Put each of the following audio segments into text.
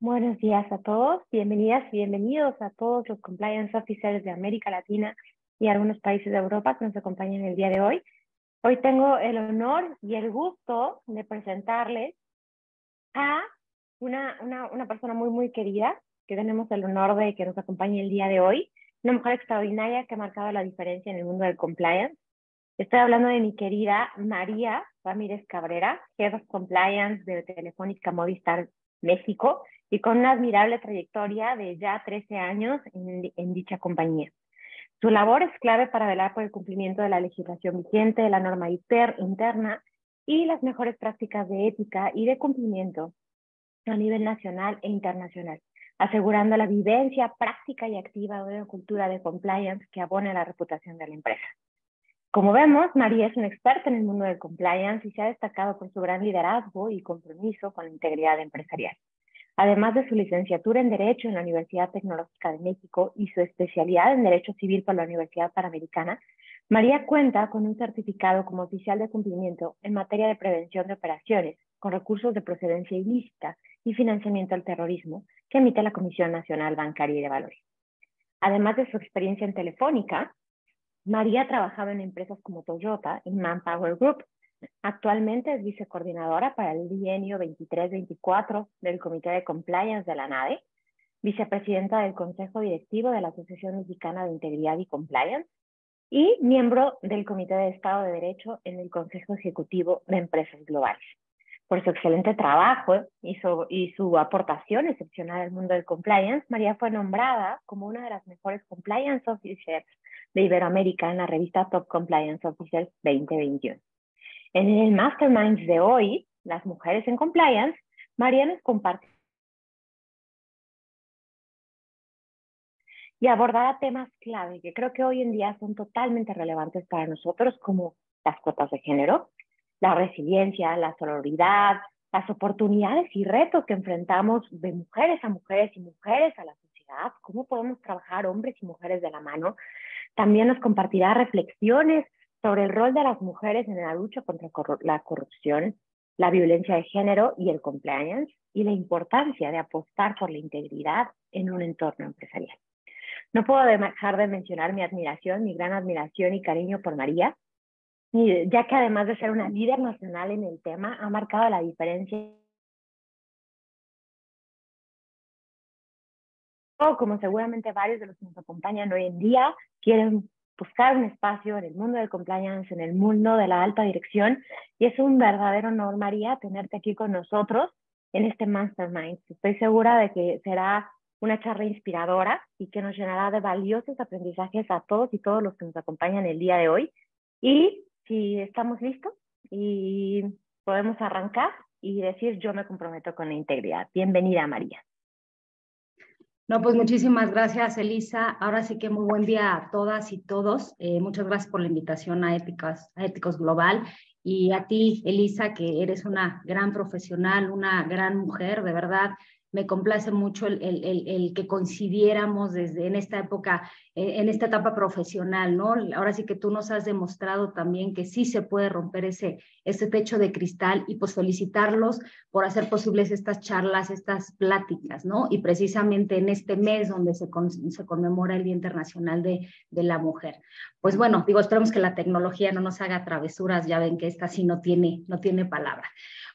Buenos días a todos, bienvenidas y bienvenidos a todos los compliance officers de América Latina y algunos países de Europa que nos acompañan el día de hoy. Hoy tengo el honor y el gusto de presentarles a una, una, una persona muy, muy querida que tenemos el honor de que nos acompañe el día de hoy, una mujer extraordinaria que ha marcado la diferencia en el mundo del compliance. Estoy hablando de mi querida María Ramírez Cabrera, Head of Compliance de Telefónica Movistar México y con una admirable trayectoria de ya 13 años en, dicha compañía. Su labor es clave para velar por el cumplimiento de la legislación vigente, de la norma interna y las mejores prácticas de ética y de cumplimiento a nivel nacional e internacional, asegurando la vivencia práctica y activa de una cultura de compliance que abone la reputación de la empresa. Como vemos, María es una experta en el mundo del compliance y se ha destacado por su gran liderazgo y compromiso con la integridad empresarial. Además de su licenciatura en Derecho en la Universidad Tecnológica de México y su especialidad en Derecho Civil por la Universidad Panamericana, María cuenta con un certificado como oficial de cumplimiento en materia de prevención de operaciones con recursos de procedencia ilícita y financiamiento al terrorismo que emite la Comisión Nacional Bancaria y de Valores. Además de su experiencia en Telefónica, María ha trabajado en empresas como Toyota y Manpower Group, Actualmente es vicecoordinadora para el bienio 23-24 del Comité de Compliance de la NADE, vicepresidenta del Consejo Directivo de la Asociación Mexicana de Integridad y Compliance y miembro del Comité de Estado de Derecho en el Consejo Ejecutivo de Empresas Globales. Por su excelente trabajo y su, aportación excepcional al mundo del compliance, María fue nombrada como una de las mejores compliance officers de Iberoamérica en la revista Top Compliance Officers 2021. En el Masterminds de hoy, las mujeres en compliance, María nos comparte y abordará temas clave que creo que hoy en día son totalmente relevantes para nosotros, como las cuotas de género, la resiliencia, la sororidad, las oportunidades y retos que enfrentamos de mujeres a mujeres y mujeres a la sociedad, cómo podemos trabajar hombres y mujeres de la mano. También nos compartirá reflexiones sobre el rol de las mujeres en la lucha contra la corrupción, la violencia de género y el compliance y la importancia de apostar por la integridad en un entorno empresarial. No puedo dejar de mencionar mi admiración, mi gran admiración y cariño por María, ya que además de ser una líder nacional en el tema, ha marcado la diferencia como seguramente varios de los que nos acompañan hoy en día quieren buscar un espacio en el mundo del compliance, en el mundo de la alta dirección. Y es un verdadero honor, María, tenerte aquí con nosotros en este Mastermind. Estoy segura de que será una charla inspiradora y que nos llenará de valiosos aprendizajes a todos y todos los que nos acompañan el día de hoy. Y si estamos listos y podemos arrancar y decir yo me comprometo con la integridad. Bienvenida, María. No, pues muchísimas gracias, Elisa. Ahora sí que muy buen día a todas y todos. Eh, muchas gracias por la invitación a, Éticas, a Éticos Global. Y a ti, Elisa, que eres una gran profesional, una gran mujer, de verdad, me complace mucho el, el, el, que coincidiéramos desde en esta época, eh, en esta etapa profesional, ¿no? Ahora sí que tú nos has demostrado también que sí se puede romper ese, ese techo de cristal y pues felicitarlos por hacer posibles estas charlas, estas pláticas, ¿no? Y precisamente en este mes donde se, se conmemora el Día Internacional de, de la Mujer. Pues bueno, digo, esperemos que la tecnología no nos haga travesuras, ya ven que esta sí no tiene, no tiene palabra.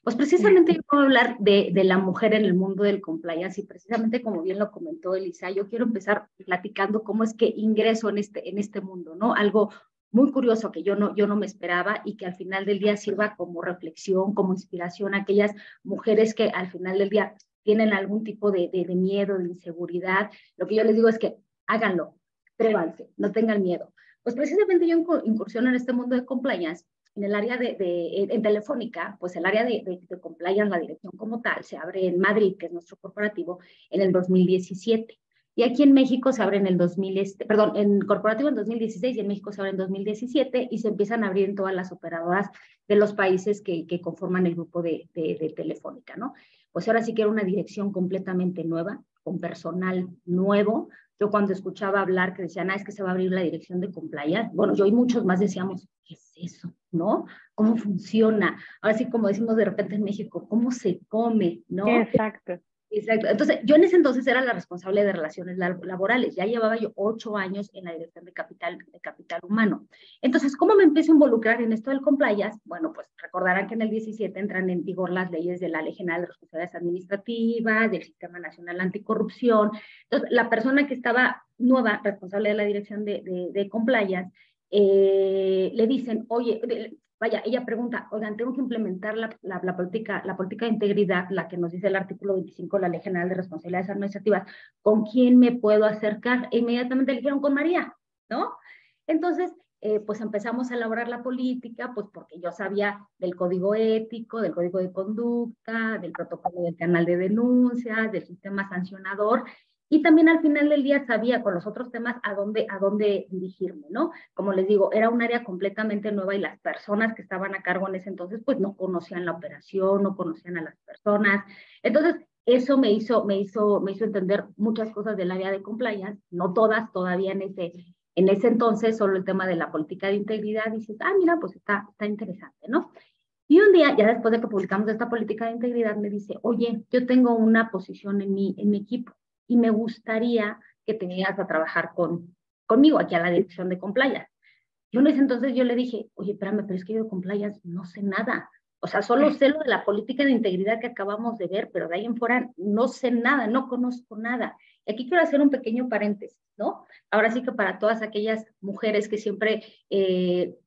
Pues precisamente yo puedo hablar de, de, la mujer en el mundo del compliance y precisamente como bien lo comentó Elisa, yo quiero empezar platicando cómo es que ingreso en este, en este mundo, ¿no? Algo muy curioso que yo no, yo no me esperaba y que al final del día sirva como reflexión, como inspiración a aquellas mujeres que al final del día tienen algún tipo de, de, miedo, de inseguridad. Lo que yo les digo es que háganlo, atrévanse, no tengan miedo. Pues precisamente yo incursiono en este mundo de compliance en el área de, en Telefónica, pues el área de, de, compliance, la dirección como tal, se abre en Madrid, que es nuestro corporativo, en el 2017. Y aquí en México se abre en el 2000, este, perdón, en corporativo en 2016 y en México se abre en 2017 y se empiezan a abrir en todas las operadoras de los países que, que conforman el grupo de, de, Telefónica, ¿no? Pues ahora sí que era una dirección completamente nueva, con personal nuevo, yo cuando escuchaba hablar que decían, ah, es que se va a abrir la dirección de compliance, bueno, yo y muchos más decíamos, ¿qué es eso? ¿No? ¿Cómo funciona? Ahora sí, como decimos de repente en México, ¿cómo se come? ¿No? Exacto. Exacto. Entonces, yo en ese entonces era la responsable de relaciones laborales. Ya llevaba yo ocho años en la dirección de capital, de capital humano. Entonces, ¿cómo me empiezo a involucrar en esto del compliance? Bueno, pues recordarán que en el 17 entran en vigor las leyes de la Ley General de Responsabilidades Administrativas, del Sistema Nacional Anticorrupción. Entonces, la persona que estaba nueva, responsable de la dirección de, de, compliance, eh, le dicen, oye, Vaya, ella pregunta, oigan, tengo que implementar la, la, política, la política de integridad, la que nos dice el artículo 25 de la Ley General de Responsabilidades Administrativas, ¿con quién me puedo acercar? E inmediatamente le con María, ¿no? Entonces, eh, pues empezamos a elaborar la política, pues porque yo sabía del código ético, del código de conducta, del protocolo del canal de denuncias, del sistema sancionador, y también al final del día sabía con los otros temas a dónde, a dónde dirigirme, ¿no? Como les digo, era un área completamente nueva y las personas que estaban a cargo en ese entonces, pues no conocían la operación, no conocían a las personas. Entonces, eso me hizo, me hizo, me hizo entender muchas cosas del área de compliance, no todas todavía en ese, en ese entonces, solo el tema de la política de integridad, dices, ah, mira, pues está, está interesante, ¿no? Y un día, ya después de que publicamos esta política de integridad, me dice, oye, yo tengo una posición en mi, en mi equipo y me gustaría que te vinieras a trabajar con, conmigo aquí a la dirección de compliance. Yo en ese entonces yo le dije, oye, espérame, pero es que yo de compliance no sé nada. O sea, solo sé lo de la política de integridad que acabamos de ver, pero de ahí en fuera no sé nada, no conozco nada. Y aquí quiero hacer un pequeño paréntesis, ¿no? Ahora sí que para todas aquellas mujeres que siempre eh,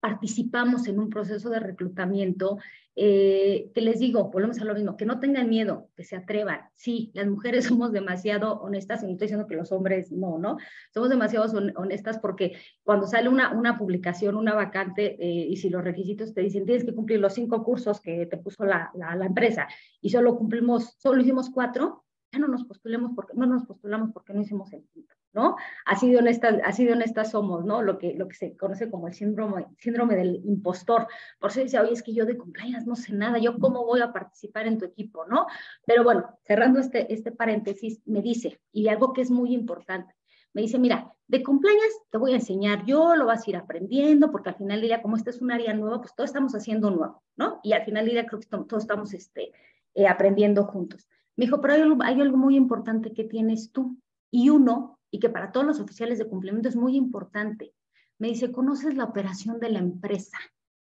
participamos en un proceso de reclutamiento, eh, que les digo, volvemos a lo mismo, que no tengan miedo, que se atrevan. Sí, las mujeres somos demasiado honestas, y no estoy diciendo que los hombres no, ¿no? Somos demasiado honestas porque cuando sale una, una publicación, una vacante, eh, y si los requisitos te dicen, tienes que cumplir los cinco cursos que te puso la, la, la empresa, y solo cumplimos, solo hicimos cuatro, no nos postulemos porque, no nos postulamos porque no hicimos el quinto. ¿no? Así de honestas, así somos, ¿no? Lo que, lo que se conoce como el síndrome, síndrome del impostor. Por eso dice, oye, es que yo de compliance no sé nada, yo cómo voy a participar en tu equipo, ¿no? Pero bueno, cerrando este, este paréntesis, me dice, y algo que es muy importante, me dice, mira, de compliance te voy a enseñar yo, lo vas a ir aprendiendo, porque al final del día, como este es un área nueva, pues todos estamos haciendo nuevo, ¿no? Y al final del día creo que todos estamos este, eh, aprendiendo juntos. Me dijo, pero hay hay algo muy importante que tienes tú. Y uno y que para todos los oficiales de cumplimiento es muy importante. Me dice, ¿conoces la operación de la empresa?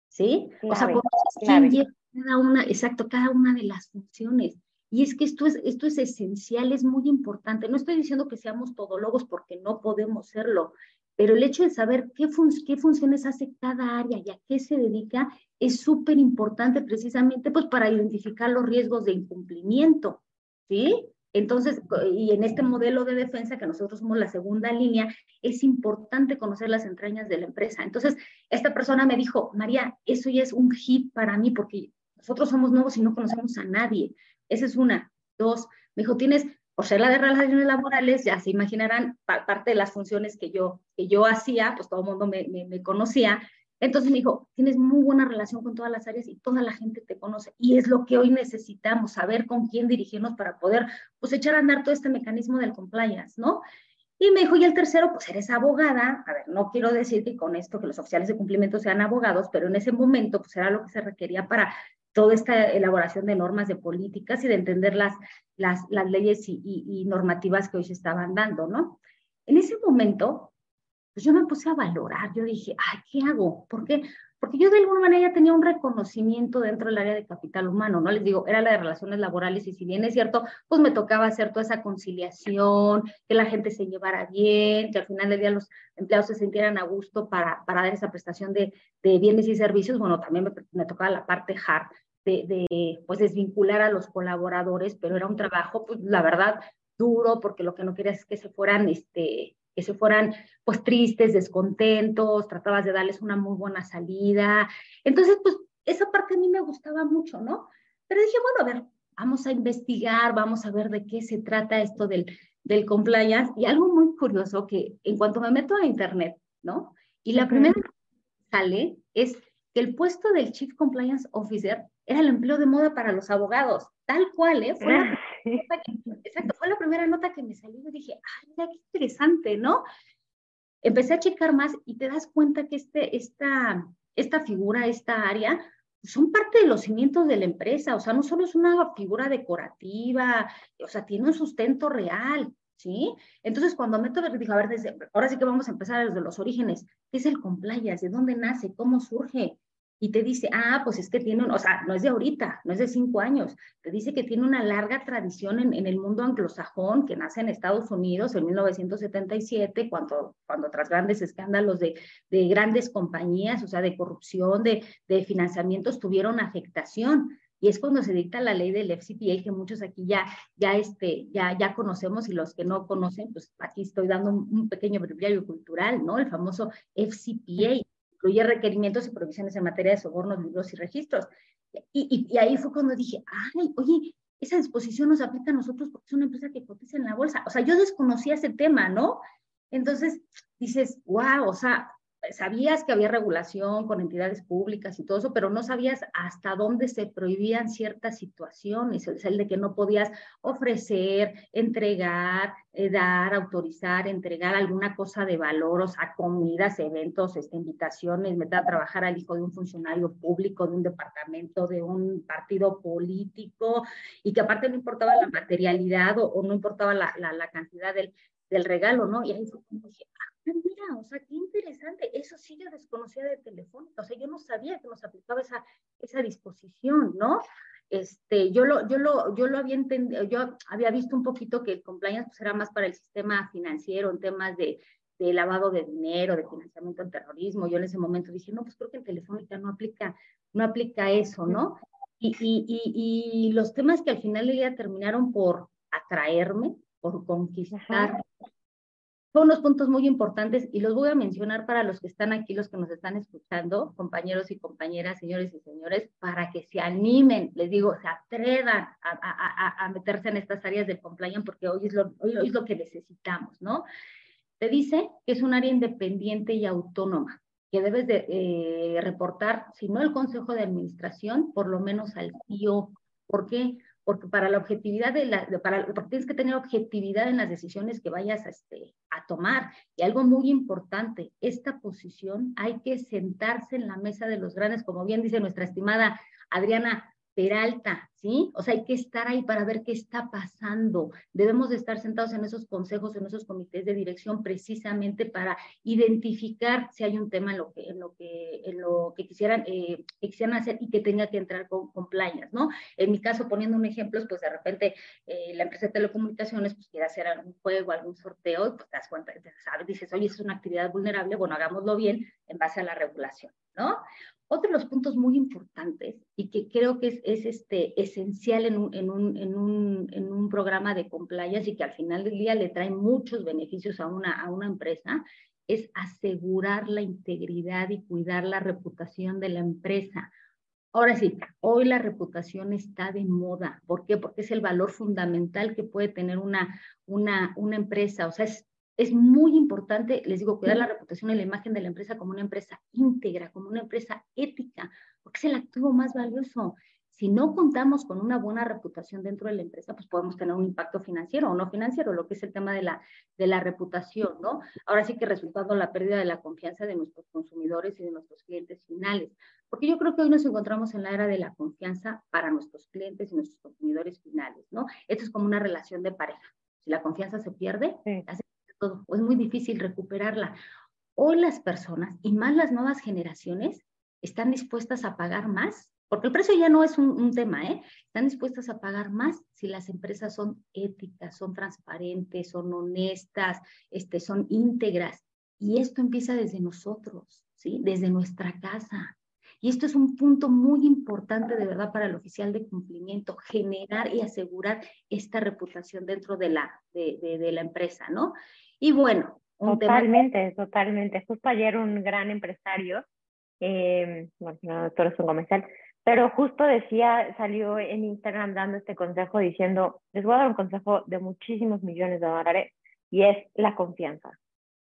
¿Sí? o sea, conoces quién lleva cada una, exacto, cada una de las funciones. Y es que esto es, esto es esencial, es muy importante. No estoy diciendo que seamos todólogos porque no podemos serlo, pero el hecho de saber qué, fun qué funciones hace cada área y a qué se dedica es súper importante precisamente pues para identificar los riesgos de incumplimiento, ¿sí? Entonces, y en este modelo de defensa, que nosotros somos la segunda línea, es importante conocer las entrañas de la empresa. Entonces, esta persona me dijo, María, eso ya es un hit para mí porque nosotros somos nuevos y no conocemos a nadie. Esa es una. Dos, me dijo, tienes, por ser la de relaciones laborales, ya se imaginarán parte de las funciones que yo, que yo hacía, pues todo el mundo me, me, me conocía, entonces me dijo, tienes muy buena relación con todas las áreas y toda la gente te conoce. Y es lo que hoy necesitamos, saber con quién dirigirnos para poder, pues, echar a andar todo este mecanismo del compliance, ¿no? Y me dijo, y el tercero, pues eres abogada. A ver, no quiero decir que con esto que los oficiales de cumplimiento sean abogados, pero en ese momento, pues era lo que se requería para toda esta elaboración de normas de políticas y de entender las, las, las leyes y, y normativas que hoy se estaban dando, ¿no? En ese momento, pues yo me puse a valorar, yo dije, ay, ¿qué hago? ¿Por qué? Porque yo de alguna manera ya tenía un reconocimiento dentro del área de capital humano, ¿no? Les digo, era la de relaciones laborales y si bien es cierto, pues me tocaba hacer toda esa conciliación, que la gente se llevara bien, que al final del día los empleados se sintieran a gusto para, para dar esa prestación de, de bienes y servicios. Bueno, también me, tocaba la parte hard de, de, pues desvincular a los colaboradores, pero era un trabajo, pues la verdad, duro, porque lo que no quería es que se fueran, este, que se fueran pues tristes, descontentos, tratabas de darles una muy buena salida. Entonces, pues esa parte a mí me gustaba mucho, ¿no? Pero dije, bueno, a ver, vamos a investigar, vamos a ver de qué se trata esto del, del compliance. Y algo muy curioso que en cuanto me meto a internet, ¿no? Y la primera que sale es que el puesto del Chief Compliance Officer era el empleo de moda para los abogados, tal cual, ¿eh? Fue la, exacto, fue la primera nota que me salió y dije, ay, mira qué interesante, ¿no? Empecé a checar más y te das cuenta que este, esta, esta figura, esta área, son parte de los cimientos de la empresa, o sea, no solo es una figura decorativa, o sea, tiene un sustento real, ¿sí? Entonces, cuando meto, dijo, a ver, desde, ahora sí que vamos a empezar desde los orígenes, ¿qué es el compliance? ¿De dónde nace? ¿Cómo surge? Y te dice, ah, pues es que tiene, o sea, no es de ahorita, no es de cinco años, te dice que tiene una larga tradición en, en el mundo anglosajón, que nace en Estados Unidos en 1977, cuando, cuando tras grandes escándalos de, de grandes compañías, o sea, de corrupción, de, de financiamientos, tuvieron afectación. Y es cuando se dicta la ley del FCPA, que muchos aquí ya, ya, este, ya, ya conocemos y los que no conocen, pues aquí estoy dando un, un pequeño breviario cultural, ¿no? El famoso FCPA incluye requerimientos y provisiones en materia de sobornos, libros y registros. Y, y, ahí fue cuando dije, ay, oye, esa disposición nos aplica a nosotros porque es una empresa que cotiza en la bolsa. O sea, yo desconocía ese tema, ¿no? Entonces dices, wow, o sea, sabías que había regulación con entidades públicas y todo eso, pero no sabías hasta dónde se prohibían ciertas situaciones, es el de que no podías ofrecer, entregar, eh, dar, autorizar, entregar alguna cosa de valor, o sea, comidas, eventos, este, invitaciones, meter a trabajar al hijo de un funcionario público, de un departamento, de un partido político, y que aparte no importaba la materialidad o, no importaba la, la, cantidad del, del regalo, ¿no? Y ahí fue como dije, mira, o sea, qué interesante, eso sí yo desconocía de Telefónica, o sea, yo no sabía que nos aplicaba esa, esa disposición, ¿no? Este, yo lo, yo lo, yo lo había entendido, yo había visto un poquito que el compliance pues, era más para el sistema financiero en temas de, de lavado de dinero, de financiamiento al terrorismo. Yo en ese momento dije, no, pues creo que en Telefónica no aplica, no aplica eso, ¿no? Y, y, y, y los temas que al final del día terminaron por atraerme, por conquistar, son unos puntos muy importantes y los voy a mencionar para los que están aquí, los que nos están escuchando, compañeros y compañeras, señores y señores, para que se animen, les digo, se atrevan a, a, a meterse en estas áreas de compliance porque hoy es, lo, hoy es lo que necesitamos, ¿no? Te dice que es un área independiente y autónoma, que debes de eh, reportar, si no el consejo de administración, por lo menos al CEO. ¿Por qué? Porque para la objetividad de la, para, porque tienes que tener objetividad en las decisiones que vayas este, a tomar. Y algo muy importante, esta posición hay que sentarse en la mesa de los grandes, como bien dice nuestra estimada Adriana Peralta, ¿sí? O sea, hay que estar ahí para ver qué está pasando. Debemos de estar sentados en esos consejos, en esos comités de dirección, precisamente para identificar si hay un tema en lo que, en lo que, en lo que quisieran, eh, quisieran hacer y que tenga que entrar con compliance, ¿no? En mi caso, poniendo un ejemplo, pues de repente eh, la empresa de telecomunicaciones pues quiere hacer algún juego, algún sorteo, y pues te das cuenta, sabes, dices, oye, es una actividad vulnerable, bueno, hagámoslo bien en base a la regulación, ¿no? Otro de los puntos muy importantes y que creo que es, es este, esencial en un, en, un, en, un, en un, programa de compliance y que al final del día le trae muchos beneficios a una, a una empresa es asegurar la integridad y cuidar la reputación de la empresa. Ahora sí, hoy la reputación está de moda. ¿Por qué? Porque es el valor fundamental que puede tener una, una, una empresa. O sea, es es muy importante, les digo, cuidar la reputación y la imagen de la empresa como una empresa íntegra, como una empresa ética, porque es el activo más valioso. Si no contamos con una buena reputación dentro de la empresa, pues podemos tener un impacto financiero o no financiero, lo que es el tema de la, de la reputación, ¿no? Ahora sí que resultando la pérdida de la confianza de nuestros consumidores y de nuestros clientes finales. Porque yo creo que hoy nos encontramos en la era de la confianza para nuestros clientes y nuestros consumidores finales, ¿no? Esto es como una relación de pareja. Si la confianza se pierde, sí todo, es muy difícil recuperarla. Hoy las personas, y más las nuevas generaciones, están dispuestas a pagar más, porque el precio ya no es un, tema, ¿eh? Están dispuestas a pagar más si las empresas son éticas, son transparentes, son honestas, este, son íntegras. Y esto empieza desde nosotros, ¿sí? Desde nuestra casa. Y esto es un punto muy importante de verdad para el oficial de cumplimiento, generar y asegurar esta reputación dentro de la, de, de la empresa, ¿no? Y bueno, totalmente, totalmente. Justo ayer un gran empresario, eh, bueno, no, doctor es un comercial, pero justo decía, salió en Instagram dando este consejo diciendo, les voy a dar un consejo de muchísimos millones de dólares y es la confianza.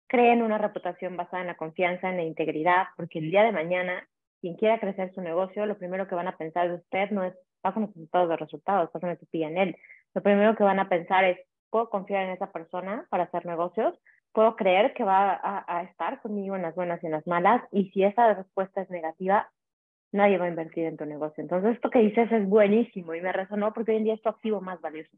Creen una reputación basada en la confianza, en la integridad, porque el día de mañana, quien quiera crecer su negocio, lo primero que van a pensar de usted no es, pásame todos los resultados, pásame tu PNL. Lo primero que van a pensar es, puedo confiar en esa persona para hacer negocios, puedo creer que va a, estar conmigo en las buenas y en las malas, y si esa respuesta es negativa, nadie va a invertir en tu negocio. Entonces, esto que dices es buenísimo y me resonó porque hoy en día es tu activo más valioso.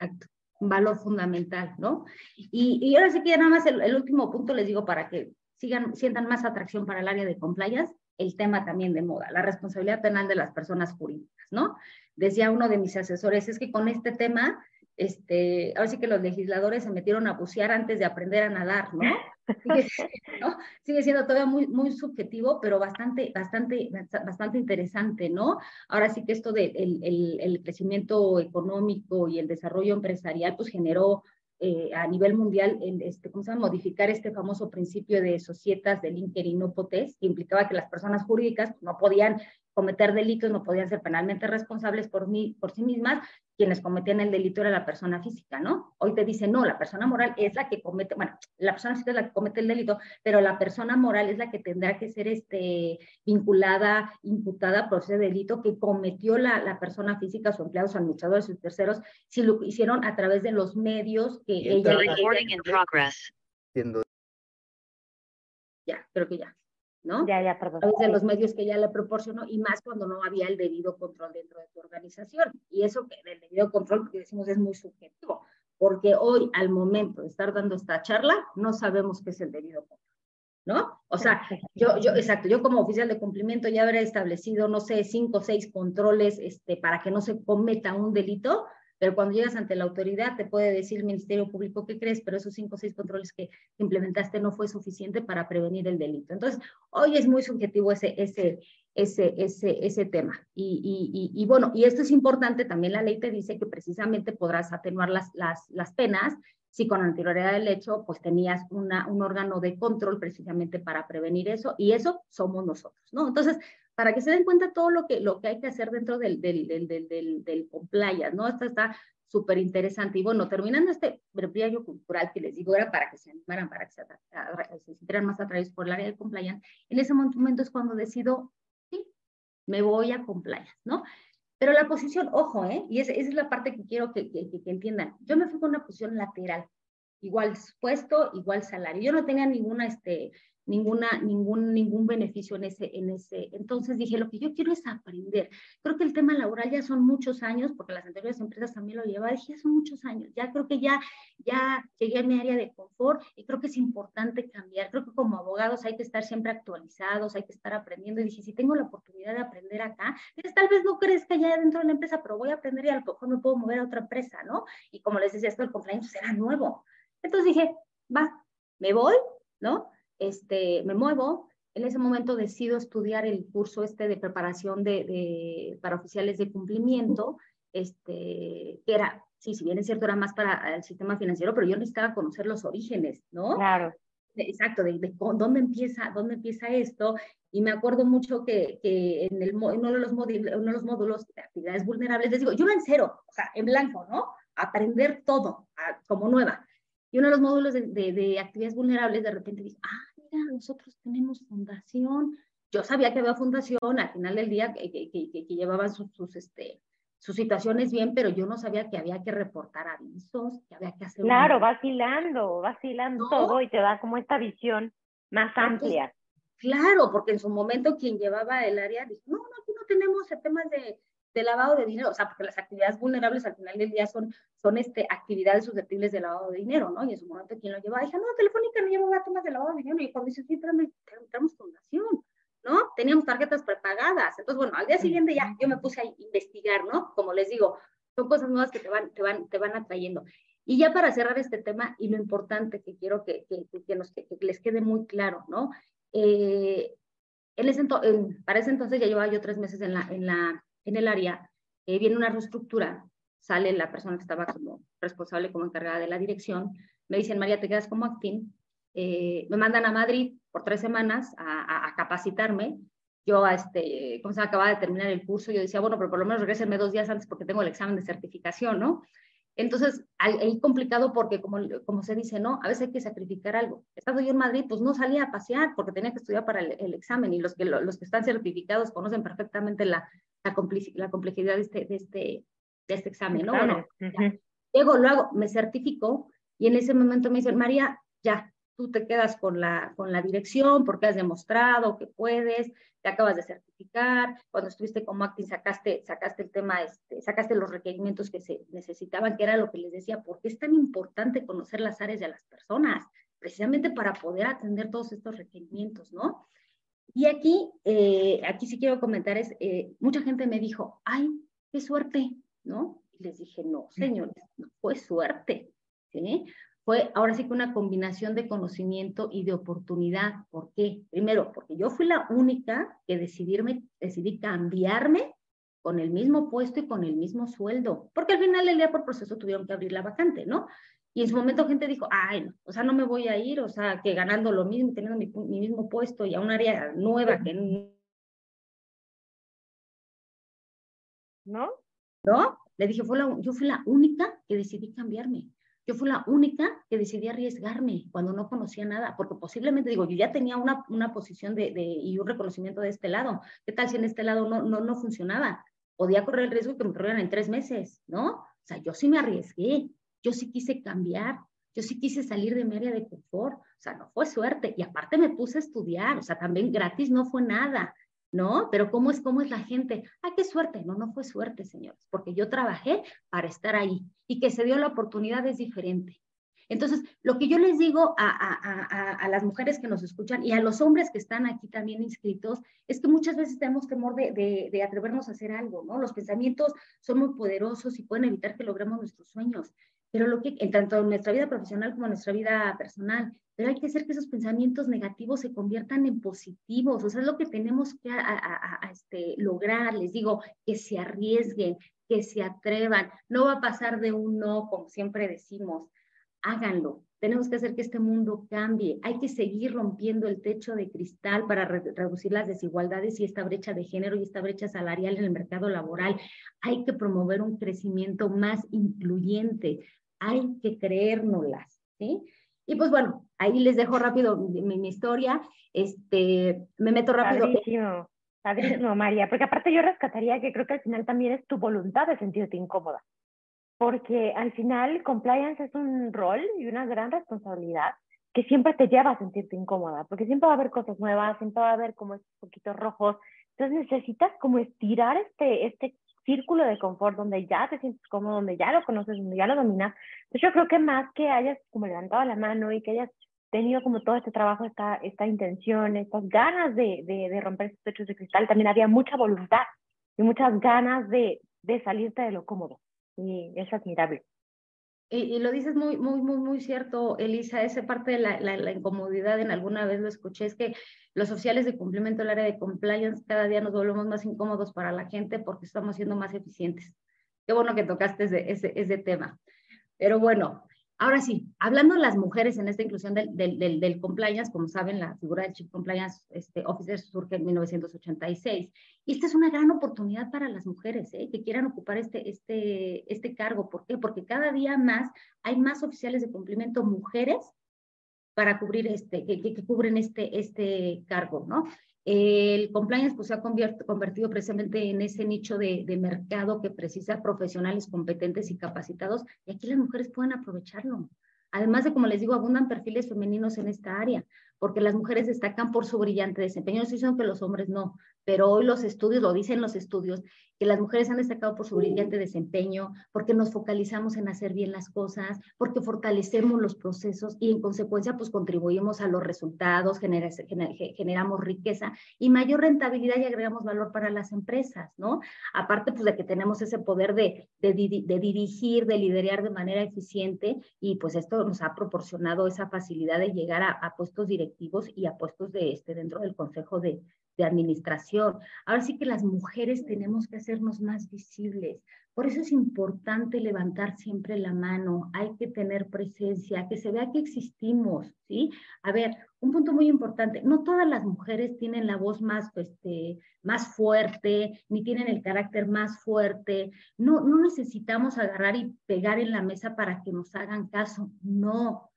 Exacto. Un valor fundamental, ¿no? Y, y ahora sí que nada más el, último punto les digo para que sigan, sientan más atracción para el área de compliance, el tema también de moda, la responsabilidad penal de las personas jurídicas, ¿no? Decía uno de mis asesores, es que con este tema este, ahora sí que los legisladores se metieron a bucear antes de aprender a nadar, ¿no? Sigue, siendo todavía muy, muy subjetivo, pero bastante, bastante, bastante interesante, ¿no? Ahora sí que esto del de el, crecimiento económico y el desarrollo empresarial, pues generó eh, a nivel mundial, el, este, ¿cómo se llama? Modificar este famoso principio de societas del inquérito potes, que implicaba que las personas jurídicas no podían cometer delitos, no podían ser penalmente responsables por, mí, por sí mismas, quienes cometían el delito era la persona física, ¿no? Hoy te dicen, no, la persona moral es la que comete, bueno, la persona física es la que comete el delito, pero la persona moral es la que tendrá que ser este, vinculada, imputada por ese delito que cometió la, la persona física, su empleado, su administrador, sus terceros, si lo hicieron a través de los medios que ella... Ya, creo que ya. ¿No? Ya, ya, perdón. A de los medios que ya le proporcionó y más cuando no había el debido control dentro de tu organización. Y eso que el debido control, que decimos, es muy subjetivo, porque hoy, al momento de estar dando esta charla, no sabemos qué es el debido control. ¿No? O sea, yo, yo, exacto, yo como oficial de cumplimiento ya habré establecido, no sé, cinco o seis controles este, para que no se cometa un delito, pero cuando llegas ante la autoridad te puede decir el Ministerio Público qué crees, pero esos cinco o seis controles que implementaste no fue suficiente para prevenir el delito. Entonces, hoy es muy subjetivo ese, ese, ese, ese, ese tema. Y, y, y, bueno, y esto es importante, también la ley te dice que precisamente podrás atenuar las, las, las penas si con anterioridad del hecho, pues tenías una, un órgano de control precisamente para prevenir eso, y eso somos nosotros, ¿no? Entonces, para que se den cuenta todo lo que, lo que hay que hacer dentro del, del, del, del, del compliance, ¿no? Esto está súper interesante. Y bueno, terminando este breviario cultural que les digo, era para que se animaran, para que se, sintieran más atraídos por el área de compliance, en ese momento es cuando decido, sí, me voy a compliance, ¿no? Pero la posición, ojo, ¿eh? Y esa, esa es la parte que quiero que, que, que, entiendan. Yo me fui con una posición lateral, igual puesto, igual salario. Yo no tenía ninguna, este, ninguna, ningún, ningún beneficio en ese, en ese. Entonces dije, lo que yo quiero es aprender. Creo que el tema laboral ya son muchos años, porque las anteriores empresas también lo llevaban, dije, son muchos años. Ya creo que ya, ya llegué a mi área de confort y creo que es importante cambiar. Creo que como abogados hay que estar siempre actualizados, hay que estar aprendiendo. Y dije, si tengo la oportunidad de aprender acá, pues tal vez no crezca ya dentro de la empresa, pero voy a aprender y a lo mejor me puedo mover a otra empresa, ¿no? Y como les decía, esto el compliance será nuevo. Entonces dije, va, me voy, ¿no? este, me muevo. En ese momento decido estudiar el curso este de preparación de, de, para oficiales de cumplimiento, este, que era, sí, si bien es cierto, era más para el sistema financiero, pero yo necesitaba conocer los orígenes, ¿no? Claro. Exacto, de, de, dónde empieza, dónde empieza esto. Y me acuerdo mucho que, que en, el, en uno, de los módulos, uno de los módulos de actividades vulnerables, les digo, yo en cero, o sea, en blanco, ¿no? Aprender todo a, como nueva. Y uno de los módulos de, de, de actividades vulnerables, de repente dije, ah, mira, nosotros tenemos fundación. Yo sabía que había fundación, al final del día que, que, que, que llevaban sus, sus, este, sus situaciones bien, pero yo no sabía que había que reportar avisos, que había que hacer... Claro, vacilando, vacilando ¿No? todo y te da como esta visión más amplia. claro, porque en su momento quien llevaba el área dijo, no, no, aquí no tenemos temas de, de lavado de dinero, o sea, porque las actividades vulnerables al final del día son, son este, actividades susceptibles de lavado de dinero, ¿no? Y en su momento quien lo llevaba, dije, no, Telefónica no llevaba temas de lavado de dinero, y cuando dice, sí, tenemos fundación, ¿no? Teníamos tarjetas prepagadas, entonces, bueno, al día siguiente ya yo me puse a investigar, ¿no? Como les digo, son cosas nuevas que te van, te van, te van atrayendo. Y ya para cerrar este tema, y lo importante que quiero que, que, que, nos, les quede muy claro, ¿no? Eh, en ese para ese entonces ya llevaba yo tres meses en la, en la, en el área, eh, viene una reestructura, sale la persona que estaba como responsable, como encargada de la dirección, me dicen, María, te quedas como actín, eh, me mandan a Madrid por tres semanas a, a, a capacitarme, yo, este, como se acababa de terminar el curso, yo decía, bueno, pero por lo menos regresenme dos días antes porque tengo el examen de certificación, ¿no? Entonces, ahí complicado porque, como, como se dice, ¿no? A veces hay que sacrificar algo. Estando yo en Madrid, pues no salía a pasear porque tenía que estudiar para el, el examen y los que, los que están certificados conocen perfectamente la, la, la complejidad de este, de, este, de este examen, ¿no? Bueno, uh -huh. Llego, lo hago, me certifico y en ese momento me dicen, María, ya, tú te quedas con la, con la dirección porque has demostrado que puedes, te acabas de certificar, cuando estuviste como acting sacaste, sacaste el tema, este, sacaste los requerimientos que se necesitaban, que era lo que les decía, porque es tan importante conocer las áreas de las personas, precisamente para poder atender todos estos requerimientos, ¿no? Y aquí, eh, aquí sí quiero comentar, es, eh, mucha gente me dijo, ay, qué suerte, ¿no? Y les dije, no, señores, no fue suerte, ¿sí? fue ahora sí que una combinación de conocimiento y de oportunidad. ¿Por qué? Primero, porque yo fui la única que decidirme, decidí cambiarme con el mismo puesto y con el mismo sueldo, porque al final del día por proceso tuvieron que abrir la vacante, ¿no? Y en su momento gente dijo, ay, no, o sea, no me voy a ir, o sea, que ganando lo mismo, teniendo mi, mi mismo puesto y a un área nueva que... ¿No? ¿No? Le dije, fue la, yo fui la única que decidí cambiarme. Yo fui la única que decidí arriesgarme cuando no conocía nada, porque posiblemente, digo, yo ya tenía una, una posición de, de, y un reconocimiento de este lado. ¿Qué tal si en este lado no, no, no funcionaba? Podía correr el riesgo que me corrieran en tres meses, ¿no? O sea, yo sí me arriesgué, yo sí quise cambiar, yo sí quise salir de mi área de confort, o sea, no fue suerte. Y aparte me puse a estudiar, o sea, también gratis no fue nada. ¿no? Pero ¿cómo es, cómo es la gente? ¡Ah, qué suerte! No, no fue suerte, señores, porque yo trabajé para estar ahí y que se dio la oportunidad es diferente. Entonces, lo que yo les digo a, a, a, las mujeres que nos escuchan y a los hombres que están aquí también inscritos, es que muchas veces tenemos temor de, de, de, atrevernos a hacer algo, ¿no? Los pensamientos son muy poderosos y pueden evitar que logremos nuestros sueños, pero lo que, en tanto en nuestra vida profesional como en nuestra vida personal, pero hay que hacer que esos pensamientos negativos se conviertan en positivos, o sea, es lo que tenemos que este, lograr, les digo, que se arriesguen, que se atrevan, no va a pasar de un no, como siempre decimos, háganlo, tenemos que hacer que este mundo cambie, hay que seguir rompiendo el techo de cristal para re reducir las desigualdades y esta brecha de género y esta brecha salarial en el mercado laboral, hay que promover un crecimiento más incluyente, hay que creérnoslas, ¿sí? Y pues bueno, ahí les dejo rápido mi, mi historia. Este, me meto rápido. Padrísimo, padrísimo, María, porque aparte yo rescataría que creo que al final también es tu voluntad de sentirte incómoda, porque al final compliance es un rol y una gran responsabilidad que siempre te lleva a sentirte incómoda, porque siempre va a haber cosas nuevas, siempre va a haber como estos poquitos rojos, entonces necesitas como estirar este, este círculo de confort donde ya te sientes cómodo, donde ya lo conoces, donde ya lo dominas. Entonces yo creo que más que hayas como levantado la mano y que hayas tenido como todo este trabajo, esta, esta intención, estas ganas de, de, de romper estos techos de cristal, también había mucha voluntad y muchas ganas de, de salirte de lo cómodo. Y es admirable. Y, lo dices muy, muy, muy, muy cierto, Elisa, esa parte de la, incomodidad, en alguna vez lo escuché, es que los oficiales de cumplimiento del área de compliance cada día nos volvemos más incómodos para la gente porque estamos siendo más eficientes. Qué bueno que tocaste ese, ese tema. Pero bueno, Ahora sí, hablando de las mujeres en esta inclusión del, del, del, del, compliance, como saben, la figura del Chief Compliance este, Officer surge en 1986. Y esta es una gran oportunidad para las mujeres ¿eh? que quieran ocupar este, este, este cargo. ¿Por qué? Porque cada día más hay más oficiales de cumplimiento mujeres para cubrir este, que, que, cubren este, este cargo, ¿no? El compliance pues, se ha convertido precisamente en ese nicho de, mercado que precisa profesionales competentes y capacitados y aquí las mujeres pueden aprovecharlo. Además de, como les digo, abundan perfiles femeninos en esta área, porque las mujeres destacan por su brillante desempeño. No estoy diciendo que los hombres no, pero hoy los estudios, lo dicen los estudios, que las mujeres han destacado por su brillante desempeño, porque nos focalizamos en hacer bien las cosas, porque fortalecemos los procesos y en consecuencia pues contribuimos a los resultados, genera, generamos riqueza y mayor rentabilidad y agregamos valor para las empresas, ¿no? Aparte pues de que tenemos ese poder de, de, de dirigir, de liderar de manera eficiente y pues esto nos ha proporcionado esa facilidad de llegar a, a puestos directivos y a puestos de este dentro del consejo de, de administración. Ahora sí que las mujeres tenemos que hacernos más visibles. Por eso es importante levantar siempre la mano, hay que tener presencia, que se vea que existimos, ¿sí? A ver, un punto muy importante, no todas las mujeres tienen la voz más, este, más fuerte, ni tienen el carácter más fuerte, no, no necesitamos agarrar y pegar en la mesa para que nos hagan caso, no.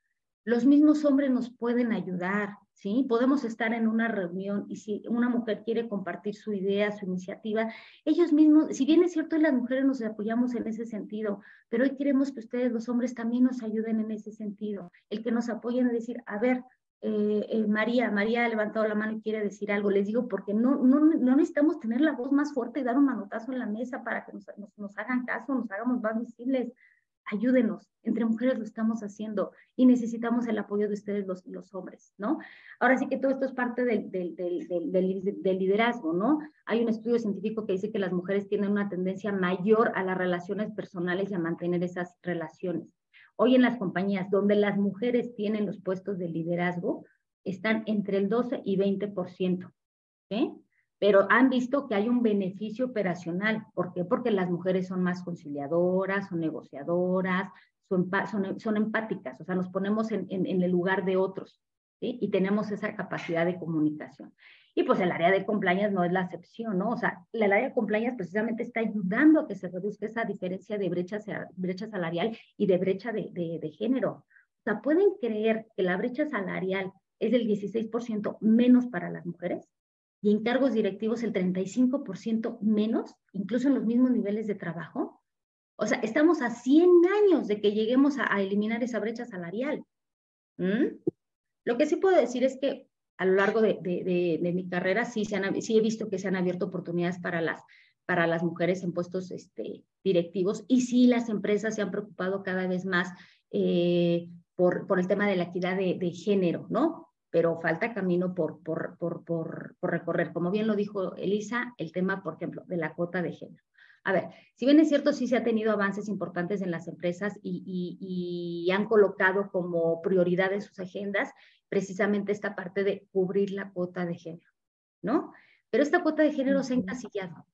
Los mismos hombres nos pueden ayudar, ¿sí? Podemos estar en una reunión y si una mujer quiere compartir su idea, su iniciativa, ellos mismos, si bien es cierto, las mujeres nos apoyamos en ese sentido, pero hoy queremos que ustedes, los hombres, también nos ayuden en ese sentido, el que nos apoyen a decir, a ver, eh, eh, María, María ha levantado la mano y quiere decir algo. Les digo, porque no, no, no, necesitamos tener la voz más fuerte y dar un manotazo en la mesa para que nos, nos hagan caso, nos hagamos más visibles ayúdenos, entre mujeres lo estamos haciendo y necesitamos el apoyo de ustedes los, los hombres, ¿no? Ahora sí que todo esto es parte del, del, del, del, liderazgo, ¿no? Hay un estudio científico que dice que las mujeres tienen una tendencia mayor a las relaciones personales y a mantener esas relaciones. Hoy en las compañías donde las mujeres tienen los puestos de liderazgo, están entre el 12 y 20%, ¿sí? Pero han visto que hay un beneficio operacional. ¿Por qué? Porque las mujeres son más conciliadoras, son negociadoras, son, son, empáticas, o sea, nos ponemos en, en, el lugar de otros ¿sí? y tenemos esa capacidad de comunicación. Y pues el área de compliance no es la excepción, ¿no? O sea, el área de compliance precisamente está ayudando a que se reduzca esa diferencia de brecha, brecha salarial y de brecha de, de, de género. O sea, ¿pueden creer que la brecha salarial es del 16% menos para las mujeres? Y en cargos directivos el 35% menos, incluso en los mismos niveles de trabajo. O sea, estamos a 100 años de que lleguemos a, eliminar esa brecha salarial. ¿Mm? Lo que sí puedo decir es que a lo largo de, de, mi carrera sí, se han, sí he visto que se han abierto oportunidades para las, para las mujeres en puestos este, directivos y sí las empresas se han preocupado cada vez más eh, por, por el tema de la equidad de, género, ¿no? Pero falta camino por, por, por, por, recorrer. Como bien lo dijo Elisa, el tema, por ejemplo, de la cuota de género. A ver, si bien es cierto, sí se ha tenido avances importantes en las empresas y, y, han colocado como prioridad en sus agendas precisamente esta parte de cubrir la cuota de género, ¿no? Pero esta cuota de género se ha encasillado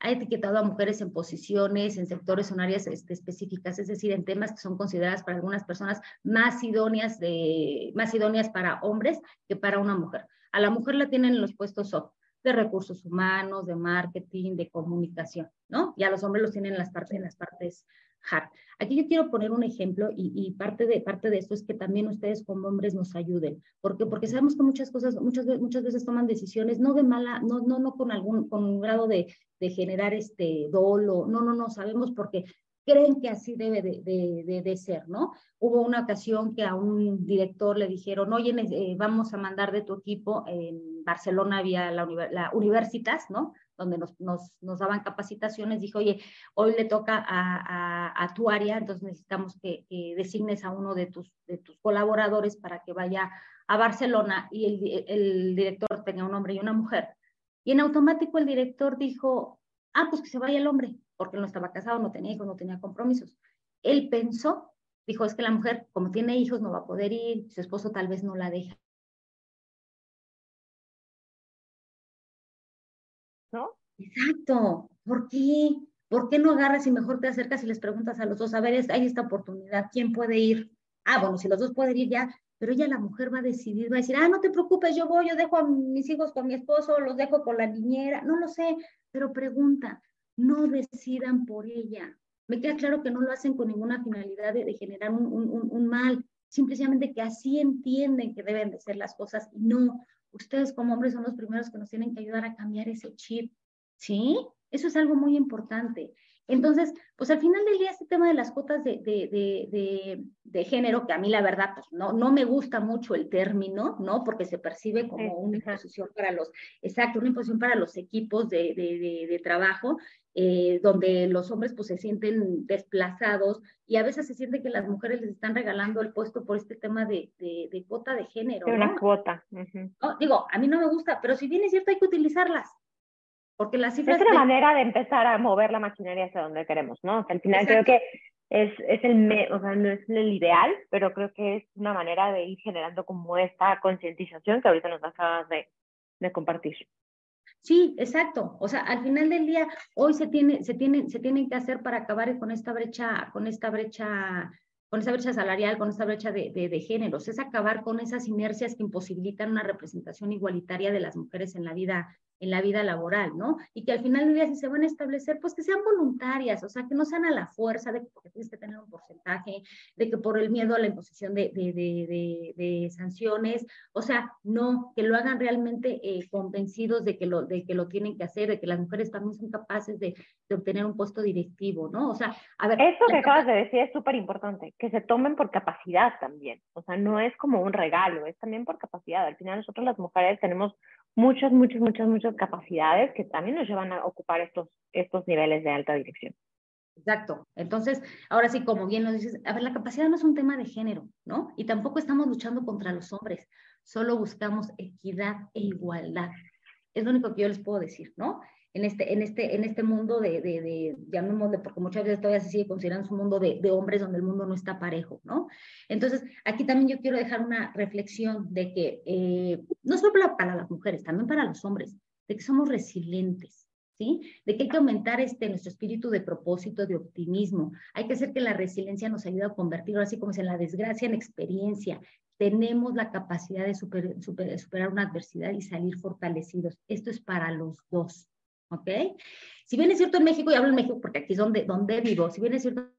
ha etiquetado a mujeres en posiciones, en sectores o en áreas este, específicas, es decir, en temas que son consideradas para algunas personas más idóneas, de, más idóneas para hombres que para una mujer. A la mujer la tienen en los puestos de recursos humanos, de marketing, de comunicación, ¿no? Y a los hombres los tienen en las partes, en las partes Aquí yo quiero poner un ejemplo y, parte, de, parte de esto es que también ustedes como hombres nos ayuden. ¿Por qué? Porque sabemos que muchas cosas, muchas, muchas veces toman decisiones no de mala, no, no, no con algún, con un grado de, de generar este dolo, no, no, no, sabemos porque creen que así debe de, de, de, ser, ¿no? Hubo una ocasión que a un director le dijeron, oye, eh, vamos a mandar de tu equipo, en Barcelona había la, la Universitas, ¿no? Donde nos, nos, nos, daban capacitaciones, dijo, oye, hoy le toca a, a, tu área, entonces necesitamos que, designes a uno de tus, de tus colaboradores para que vaya a Barcelona y el, el director tenga un hombre y una mujer. Y en automático el director dijo, ah, pues que se vaya el hombre, porque no estaba casado, no tenía hijos, no tenía compromisos. Él pensó, dijo, es que la mujer, como tiene hijos, no va a poder ir, su esposo tal vez no la deja. Exacto. ¿Por qué? ¿Por qué no agarras y mejor te acercas y les preguntas a los dos, a ver, hay esta oportunidad, ¿quién puede ir? Ah, bueno, si los dos pueden ir ya, pero ella la mujer va a decidir, va a decir, ah, no te preocupes, yo voy, yo dejo a mis hijos con mi esposo, los dejo con la niñera, no lo sé, pero pregunta, no decidan por ella. Me queda claro que no lo hacen con ninguna finalidad de, generar un, un, un mal, simplemente que así entienden que deben de ser las cosas y no, ustedes como hombres son los primeros que nos tienen que ayudar a cambiar ese chip, ¿sí? Eso es algo muy importante. Entonces, pues al final del día este tema de las cuotas de, de, de, de, género, que a mí la verdad, pues no, no me gusta mucho el término, ¿no? Porque se percibe como una imposición para los, exacto, una imposición para los equipos de, trabajo, eh, donde los hombres pues se sienten desplazados y a veces se siente que las mujeres les están regalando el puesto por este tema de, cuota de género. De una cuota. digo, a mí no me gusta, pero si bien es cierto hay que utilizarlas. Porque las cifras... Es una manera de empezar a mover la maquinaria hacia donde queremos, ¿no? O sea, al final creo que es, es el, o sea, no es el ideal, pero creo que es una manera de ir generando como esta concientización que ahorita nos acabas de, de compartir. Sí, exacto. O sea, al final del día, hoy se tiene, se tiene, se tienen que hacer para acabar con esta brecha, con esta brecha, con esta brecha salarial, con esta brecha de, de, de, géneros. Es acabar con esas inercias que imposibilitan una representación igualitaria de las mujeres en la vida en la vida laboral, ¿no? Y que al final del día si se van a establecer, pues que sean voluntarias, o sea, que no sean a la fuerza de que tienes que tener un porcentaje, de que por el miedo a la imposición de, de, de, de sanciones, o sea, no, que lo hagan realmente eh, convencidos de que, lo, de que lo tienen que hacer, de que las mujeres también son capaces de, obtener un puesto directivo, ¿no? O sea, a ver. Eso que acabas de decir es súper importante, que se tomen por capacidad también, o sea, no es como un regalo, es también por capacidad. Al final nosotros las mujeres tenemos muchas, muchas, muchas, muchas capacidades que también nos llevan a ocupar estos, estos niveles de alta dirección. Exacto. Entonces, ahora sí, como bien nos dices, a ver, la capacidad no es un tema de género, ¿no? Y tampoco estamos luchando contra los hombres, solo buscamos equidad e igualdad. Es lo único que yo les puedo decir, ¿no? En este, en este, en este mundo de, de, de llamémosle, porque muchas veces todavía se sigue considerando un mundo de, de, hombres donde el mundo no está parejo, ¿no? Entonces, aquí también yo quiero dejar una reflexión de que eh, no solo para las mujeres, también para los hombres, de que somos resilientes, ¿sí? De que hay que aumentar este, nuestro espíritu de propósito, de optimismo. Hay que hacer que la resiliencia nos ayude a convertirlo, así como es en la desgracia, en experiencia. Tenemos la capacidad de superar una adversidad y salir fortalecidos. Esto es para los dos. ¿Ok? Si bien es cierto en México, y hablo en México porque aquí es donde, donde vivo, si bien es cierto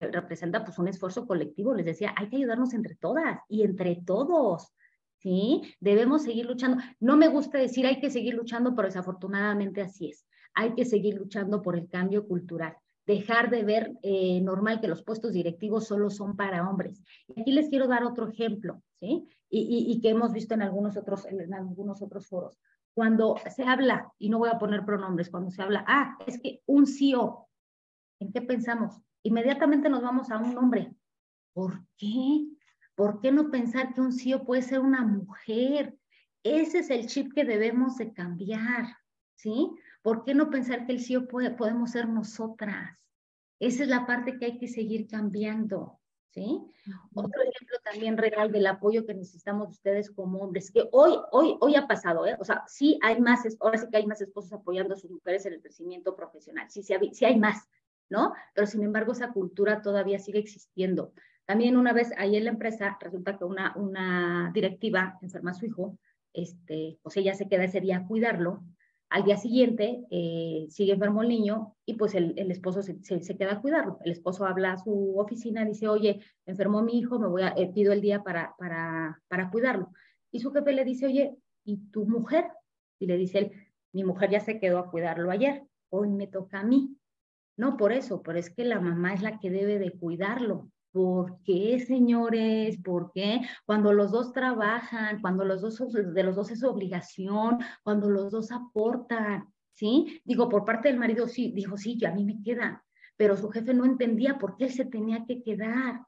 representa pues un esfuerzo colectivo, les decía, hay que ayudarnos entre todas y entre todos, ¿sí? Debemos seguir luchando. No me gusta decir hay que seguir luchando, pero desafortunadamente así es. Hay que seguir luchando por el cambio cultural dejar de ver eh, normal que los puestos directivos solo son para hombres. Y aquí les quiero dar otro ejemplo, ¿sí? Y, y, que hemos visto en algunos, otros, en algunos otros foros. Cuando se habla, y no voy a poner pronombres, cuando se habla, ah, es que un CEO, ¿en qué pensamos? Inmediatamente nos vamos a un hombre. ¿Por qué? ¿Por qué no pensar que un CEO puede ser una mujer? Ese es el chip que debemos de cambiar, ¿sí? ¿Por qué no pensar que el CEO puede, podemos ser nosotras? Esa es la parte que hay que seguir cambiando, ¿sí? Otro ejemplo también real del apoyo que necesitamos ustedes como hombres, que hoy, hoy, hoy ha pasado, ¿eh? O sea, sí hay más, ahora sí que hay más esposos apoyando a sus mujeres en el crecimiento profesional, sí, sí, sí hay más, ¿no? Pero sin embargo, esa cultura todavía sigue existiendo. También una vez ahí en la empresa, resulta que una, una directiva enferma a su hijo, este, pues ella se queda ese día a cuidarlo, al día siguiente eh, sigue enfermo el niño y pues el, el esposo se, se, queda a cuidarlo. El esposo habla a su oficina, dice, oye, enfermó mi hijo, me voy a, eh, pido el día para, para, para cuidarlo. Y su jefe le dice, oye, ¿y tu mujer? Y le dice él, mi mujer ya se quedó a cuidarlo ayer, hoy me toca a mí. No por eso, pero es que la mamá es la que debe de cuidarlo. ¿Por qué, señores? ¿Por qué? Cuando los dos trabajan, cuando los dos de los dos es obligación, cuando los dos aportan, ¿sí? Digo, por parte del marido sí, dijo, sí, yo a mí me queda, pero su jefe no entendía por qué él se tenía que quedar.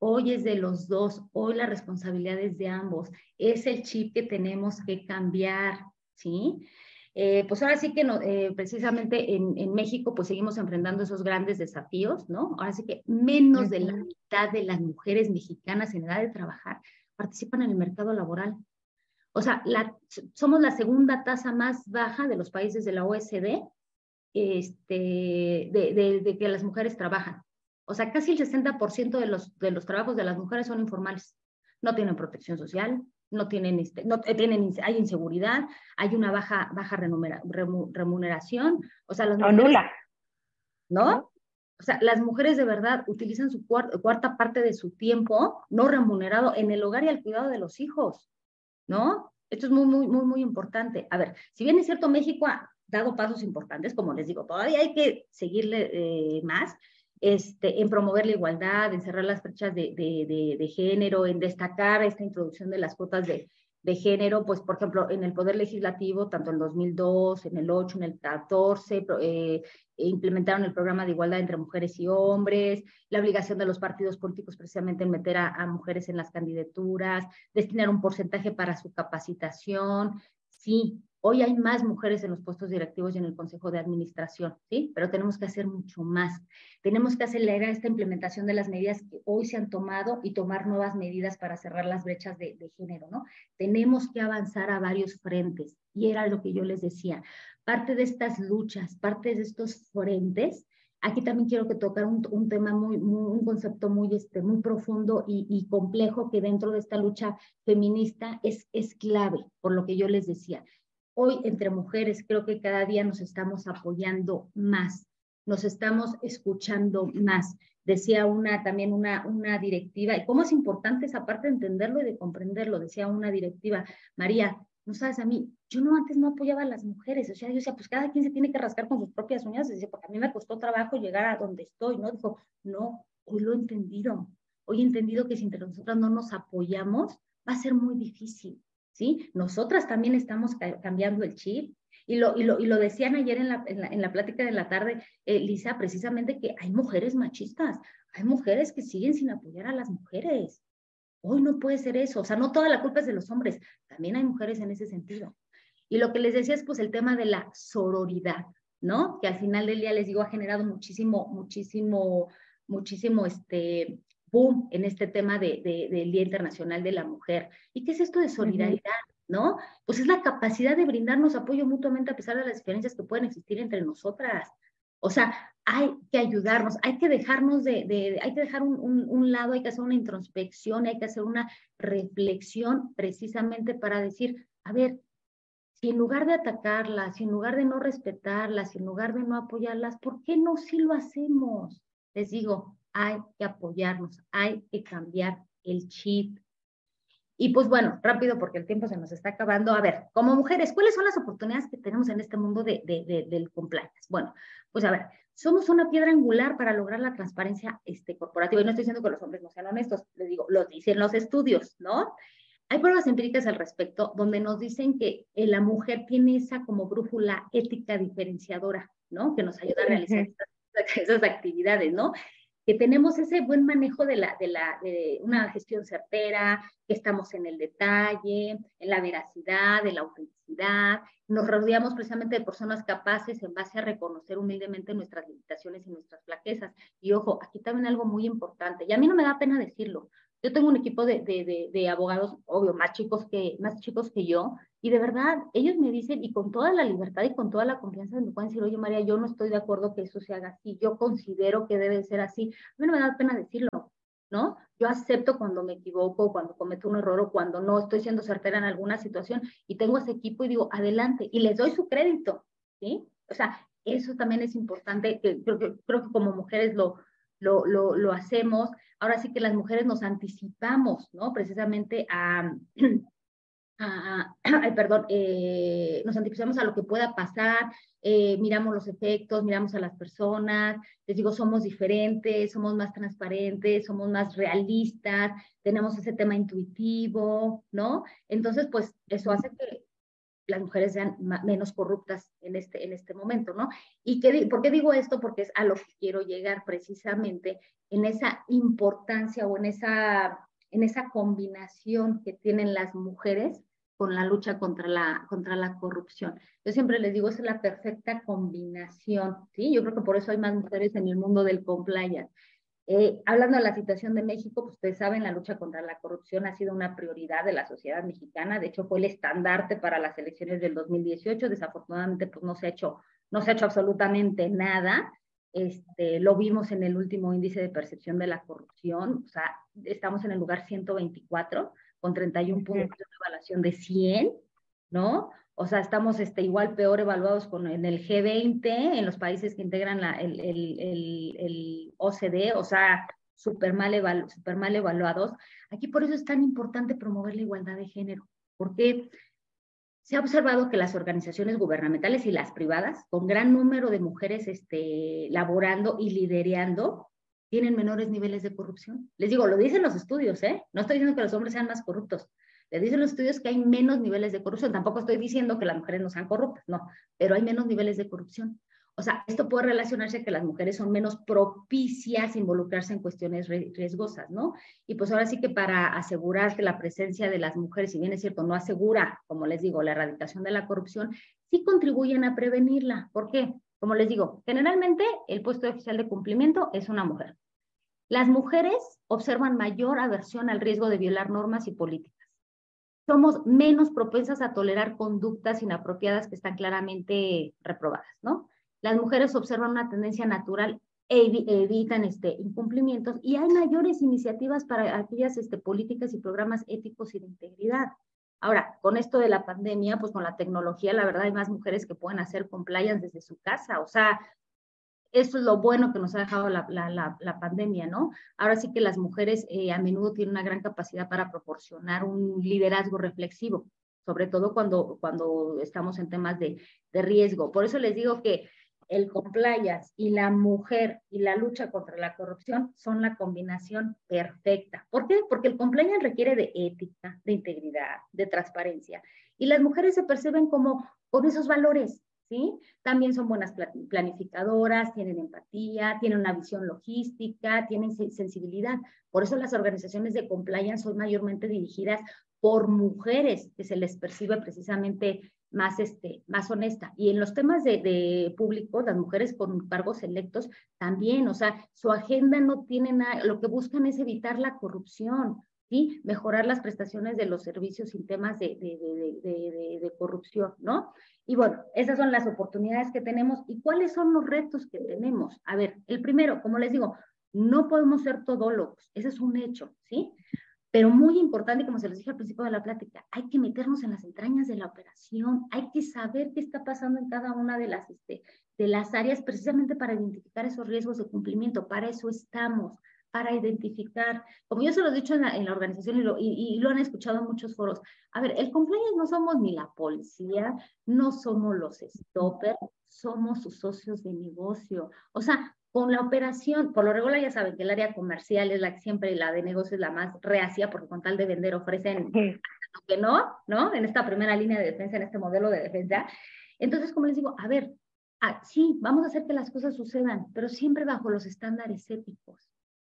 Hoy es de los dos, hoy la responsabilidad es de ambos. Es el chip que tenemos que cambiar, ¿sí? Eh, pues ahora sí que no, eh, precisamente en, en, México pues seguimos enfrentando esos grandes desafíos, ¿no? Ahora sí que menos de la mitad de las mujeres mexicanas en edad de trabajar participan en el mercado laboral. O sea, la, somos la segunda tasa más baja de los países de la OSD este, de, de, de que las mujeres trabajan. O sea, casi el 60% de los, de los trabajos de las mujeres son informales. No tienen protección social, no tienen, este, no tienen, hay inseguridad, hay una baja, baja remuneración, o sea, las mujeres, nula. ¿no? O sea, las mujeres de verdad utilizan su cuarta, parte de su tiempo no remunerado en el hogar y al cuidado de los hijos, ¿no? Esto es muy, muy, muy, muy importante. A ver, si bien es cierto, México ha dado pasos importantes, como les digo, todavía hay que seguirle eh, más, este, en promover la igualdad, en cerrar las brechas de, género, en destacar esta introducción de las cuotas de, género, pues por ejemplo, en el Poder Legislativo, tanto en 2002, en el 8, en el 14, eh, implementaron el programa de igualdad entre mujeres y hombres, la obligación de los partidos políticos precisamente en meter a, a mujeres en las candidaturas, destinar un porcentaje para su capacitación. Sí, Hoy hay más mujeres en los puestos directivos y en el Consejo de Administración, ¿sí? Pero tenemos que hacer mucho más. Tenemos que acelerar esta implementación de las medidas que hoy se han tomado y tomar nuevas medidas para cerrar las brechas de, de género, ¿no? Tenemos que avanzar a varios frentes. Y era lo que yo les decía. Parte de estas luchas, parte de estos frentes, aquí también quiero que tocar un, un tema muy, un concepto muy, este, muy profundo y, y, complejo que dentro de esta lucha feminista es, es clave, por lo que yo les decía. Hoy entre mujeres creo que cada día nos estamos apoyando más, nos estamos escuchando más. Decía una también una, una directiva, y cómo es importante esa parte de entenderlo y de comprenderlo, decía una directiva, María, no sabes, a mí, yo no antes no apoyaba a las mujeres, o sea, yo decía, pues cada quien se tiene que rascar con sus propias uñas, decía, porque a mí me costó trabajo llegar a donde estoy, ¿no? Dijo, no, hoy lo he entendido, hoy he entendido que si entre nosotras no nos apoyamos, va a ser muy difícil, ¿sí? Nosotras también estamos cambiando el chip, y lo, y lo, y lo decían ayer en la, en la, en la plática de la tarde, eh, Lisa, precisamente que hay mujeres machistas, hay mujeres que siguen sin apoyar a las mujeres, Hoy no puede ser eso, o sea, no toda la culpa es de los hombres, también hay mujeres en ese sentido. Y lo que les decía es pues el tema de la sororidad, ¿no? Que al final del día les digo ha generado muchísimo, muchísimo, muchísimo este boom en este tema de, del Día Internacional de la Mujer. ¿Y qué es esto de solidaridad? ¿No? Pues es la capacidad de brindarnos apoyo mutuamente a pesar de las diferencias que pueden existir entre nosotras. O sea, hay que ayudarnos, hay que dejarnos de, hay que dejar un, lado, hay que hacer una introspección, hay que hacer una reflexión precisamente para decir, a ver, si en lugar de atacarlas, si en lugar de no respetarlas, si en lugar de no apoyarlas, ¿por qué no si lo hacemos? Les digo, hay que apoyarnos, hay que cambiar el chip. Y pues bueno, rápido porque el tiempo se nos está acabando. A ver, como mujeres, ¿cuáles son las oportunidades que tenemos en este mundo de, del compliance? Bueno, pues a ver, somos una piedra angular para lograr la transparencia este, corporativa. Y no estoy diciendo que los hombres no sean honestos, les digo, lo dicen los estudios, ¿no? Hay pruebas empíricas al respecto donde nos dicen que eh, la mujer tiene esa como brújula ética diferenciadora, ¿no? Que nos ayuda a realizar esas actividades, ¿no? Que tenemos ese buen manejo de, la, de, la, de una gestión certera, que estamos en el detalle, en la veracidad, en la autenticidad. Nos rodeamos precisamente de personas capaces en base a reconocer humildemente nuestras limitaciones y nuestras flaquezas. Y ojo, aquí también algo muy importante, y a mí no me da pena decirlo, yo tengo un equipo de, de, abogados, obvio, más chicos, que, más chicos que yo, y de verdad, ellos me dicen, y con toda la libertad y con toda la confianza, me pueden decir, oye María, yo no estoy de acuerdo que eso se haga así, yo considero que debe ser así. A mí no me da pena decirlo, ¿no? Yo acepto cuando me equivoco, cuando cometo un error o cuando no estoy siendo certera en alguna situación y tengo ese equipo y digo, adelante, y les doy su crédito, ¿sí? O sea, eso también es importante, que creo que, creo que como mujeres lo, lo, lo, lo hacemos ahora sí que las mujeres nos anticipamos, ¿no? Precisamente a, ay, perdón, eh, nos anticipamos a lo que pueda pasar, eh, miramos los efectos, miramos a las personas, les digo, somos diferentes, somos más transparentes, somos más realistas, tenemos ese tema intuitivo, ¿no? Entonces, pues eso hace que las mujeres sean menos corruptas en este, en este momento, ¿no? ¿Y qué, por qué digo esto? Porque es a lo que quiero llegar precisamente en esa importancia o en esa, en esa combinación que tienen las mujeres con la lucha contra la, contra la corrupción. Yo siempre les digo, es la perfecta combinación, ¿sí? Yo creo que por eso hay más mujeres en el mundo del compliance. Eh, hablando de la situación de México, pues ustedes saben, la lucha contra la corrupción ha sido una prioridad de la sociedad mexicana. De hecho, fue el estandarte para las elecciones del 2018. Desafortunadamente, pues no se ha hecho, no se ha hecho absolutamente nada. Este, lo vimos en el último índice de percepción de la corrupción. O sea, estamos en el lugar 124 con 31 puntos de evaluación de 100, ¿no? O sea, estamos este, igual peor evaluados con, en el G20, en los países que integran la, el, el, el, OCDE, o sea, súper mal, super mal evaluados. Aquí por eso es tan importante promover la igualdad de género, porque se ha observado que las organizaciones gubernamentales y las privadas, con gran número de mujeres este, laborando y liderando, tienen menores niveles de corrupción. Les digo, lo dicen los estudios, ¿eh? No estoy diciendo que los hombres sean más corruptos, le dicen los estudios que hay menos niveles de corrupción. Tampoco estoy diciendo que las mujeres no sean corruptas, no, pero hay menos niveles de corrupción. O sea, esto puede relacionarse que las mujeres son menos propicias a involucrarse en cuestiones riesgosas, ¿no? Y pues ahora sí que para asegurar que la presencia de las mujeres, si bien es cierto, no asegura, como les digo, la erradicación de la corrupción, sí contribuyen a prevenirla. ¿Por qué? Como les digo, generalmente el puesto de oficial de cumplimiento es una mujer. Las mujeres observan mayor aversión al riesgo de violar normas y políticas somos menos propensas a tolerar conductas inapropiadas que están claramente reprobadas, ¿no? Las mujeres observan una tendencia natural evitan este, incumplimientos y hay mayores iniciativas para aquellas este, políticas y programas éticos y de integridad. Ahora, con esto de la pandemia, pues con la tecnología, la verdad hay más mujeres que pueden hacer compliance desde su casa. O sea, eso es lo bueno que nos ha dejado la, la, la, pandemia, ¿no? Ahora sí que las mujeres eh, a menudo tienen una gran capacidad para proporcionar un liderazgo reflexivo, sobre todo cuando, cuando estamos en temas de, de riesgo. Por eso les digo que el compliance y la mujer y la lucha contra la corrupción son la combinación perfecta. ¿Por qué? Porque el compliance requiere de ética, de integridad, de transparencia. Y las mujeres se perciben como con esos valores, ¿sí? También son buenas planificadoras, tienen empatía, tienen una visión logística, tienen sensibilidad. Por eso las organizaciones de compliance son mayormente dirigidas por mujeres que se les percibe precisamente más, este, más honesta. Y en los temas de, de público, las mujeres con cargos electos también, o sea, su agenda no tiene nada, lo que buscan es evitar la corrupción, ¿sí? Mejorar las prestaciones de los servicios sin temas de, de, de, corrupción, ¿no? Y bueno, esas son las oportunidades que tenemos. ¿Y cuáles son los retos que tenemos? A ver, el primero, como les digo, no podemos ser todólogos, ese es un hecho, ¿sí? Pero muy importante, como se les dije al principio de la plática, hay que meternos en las entrañas de la operación, hay que saber qué está pasando en cada una de las, este, de las áreas precisamente para identificar esos riesgos de cumplimiento. Para eso estamos, para identificar, como yo se lo he dicho en la, en la organización y lo, y, y lo, han escuchado en muchos foros, a ver, el compliance no somos ni la policía, no somos los stoppers, somos sus socios de negocio. O sea, con la operación, por lo regular ya saben que el área comercial es la que siempre, la de negocio es la más reacia, porque con tal de vender ofrecen que no, ¿no? En esta primera línea de defensa, en este modelo de defensa. Entonces, como les digo, a ver, ah, sí, vamos a hacer que las cosas sucedan, pero siempre bajo los estándares éticos.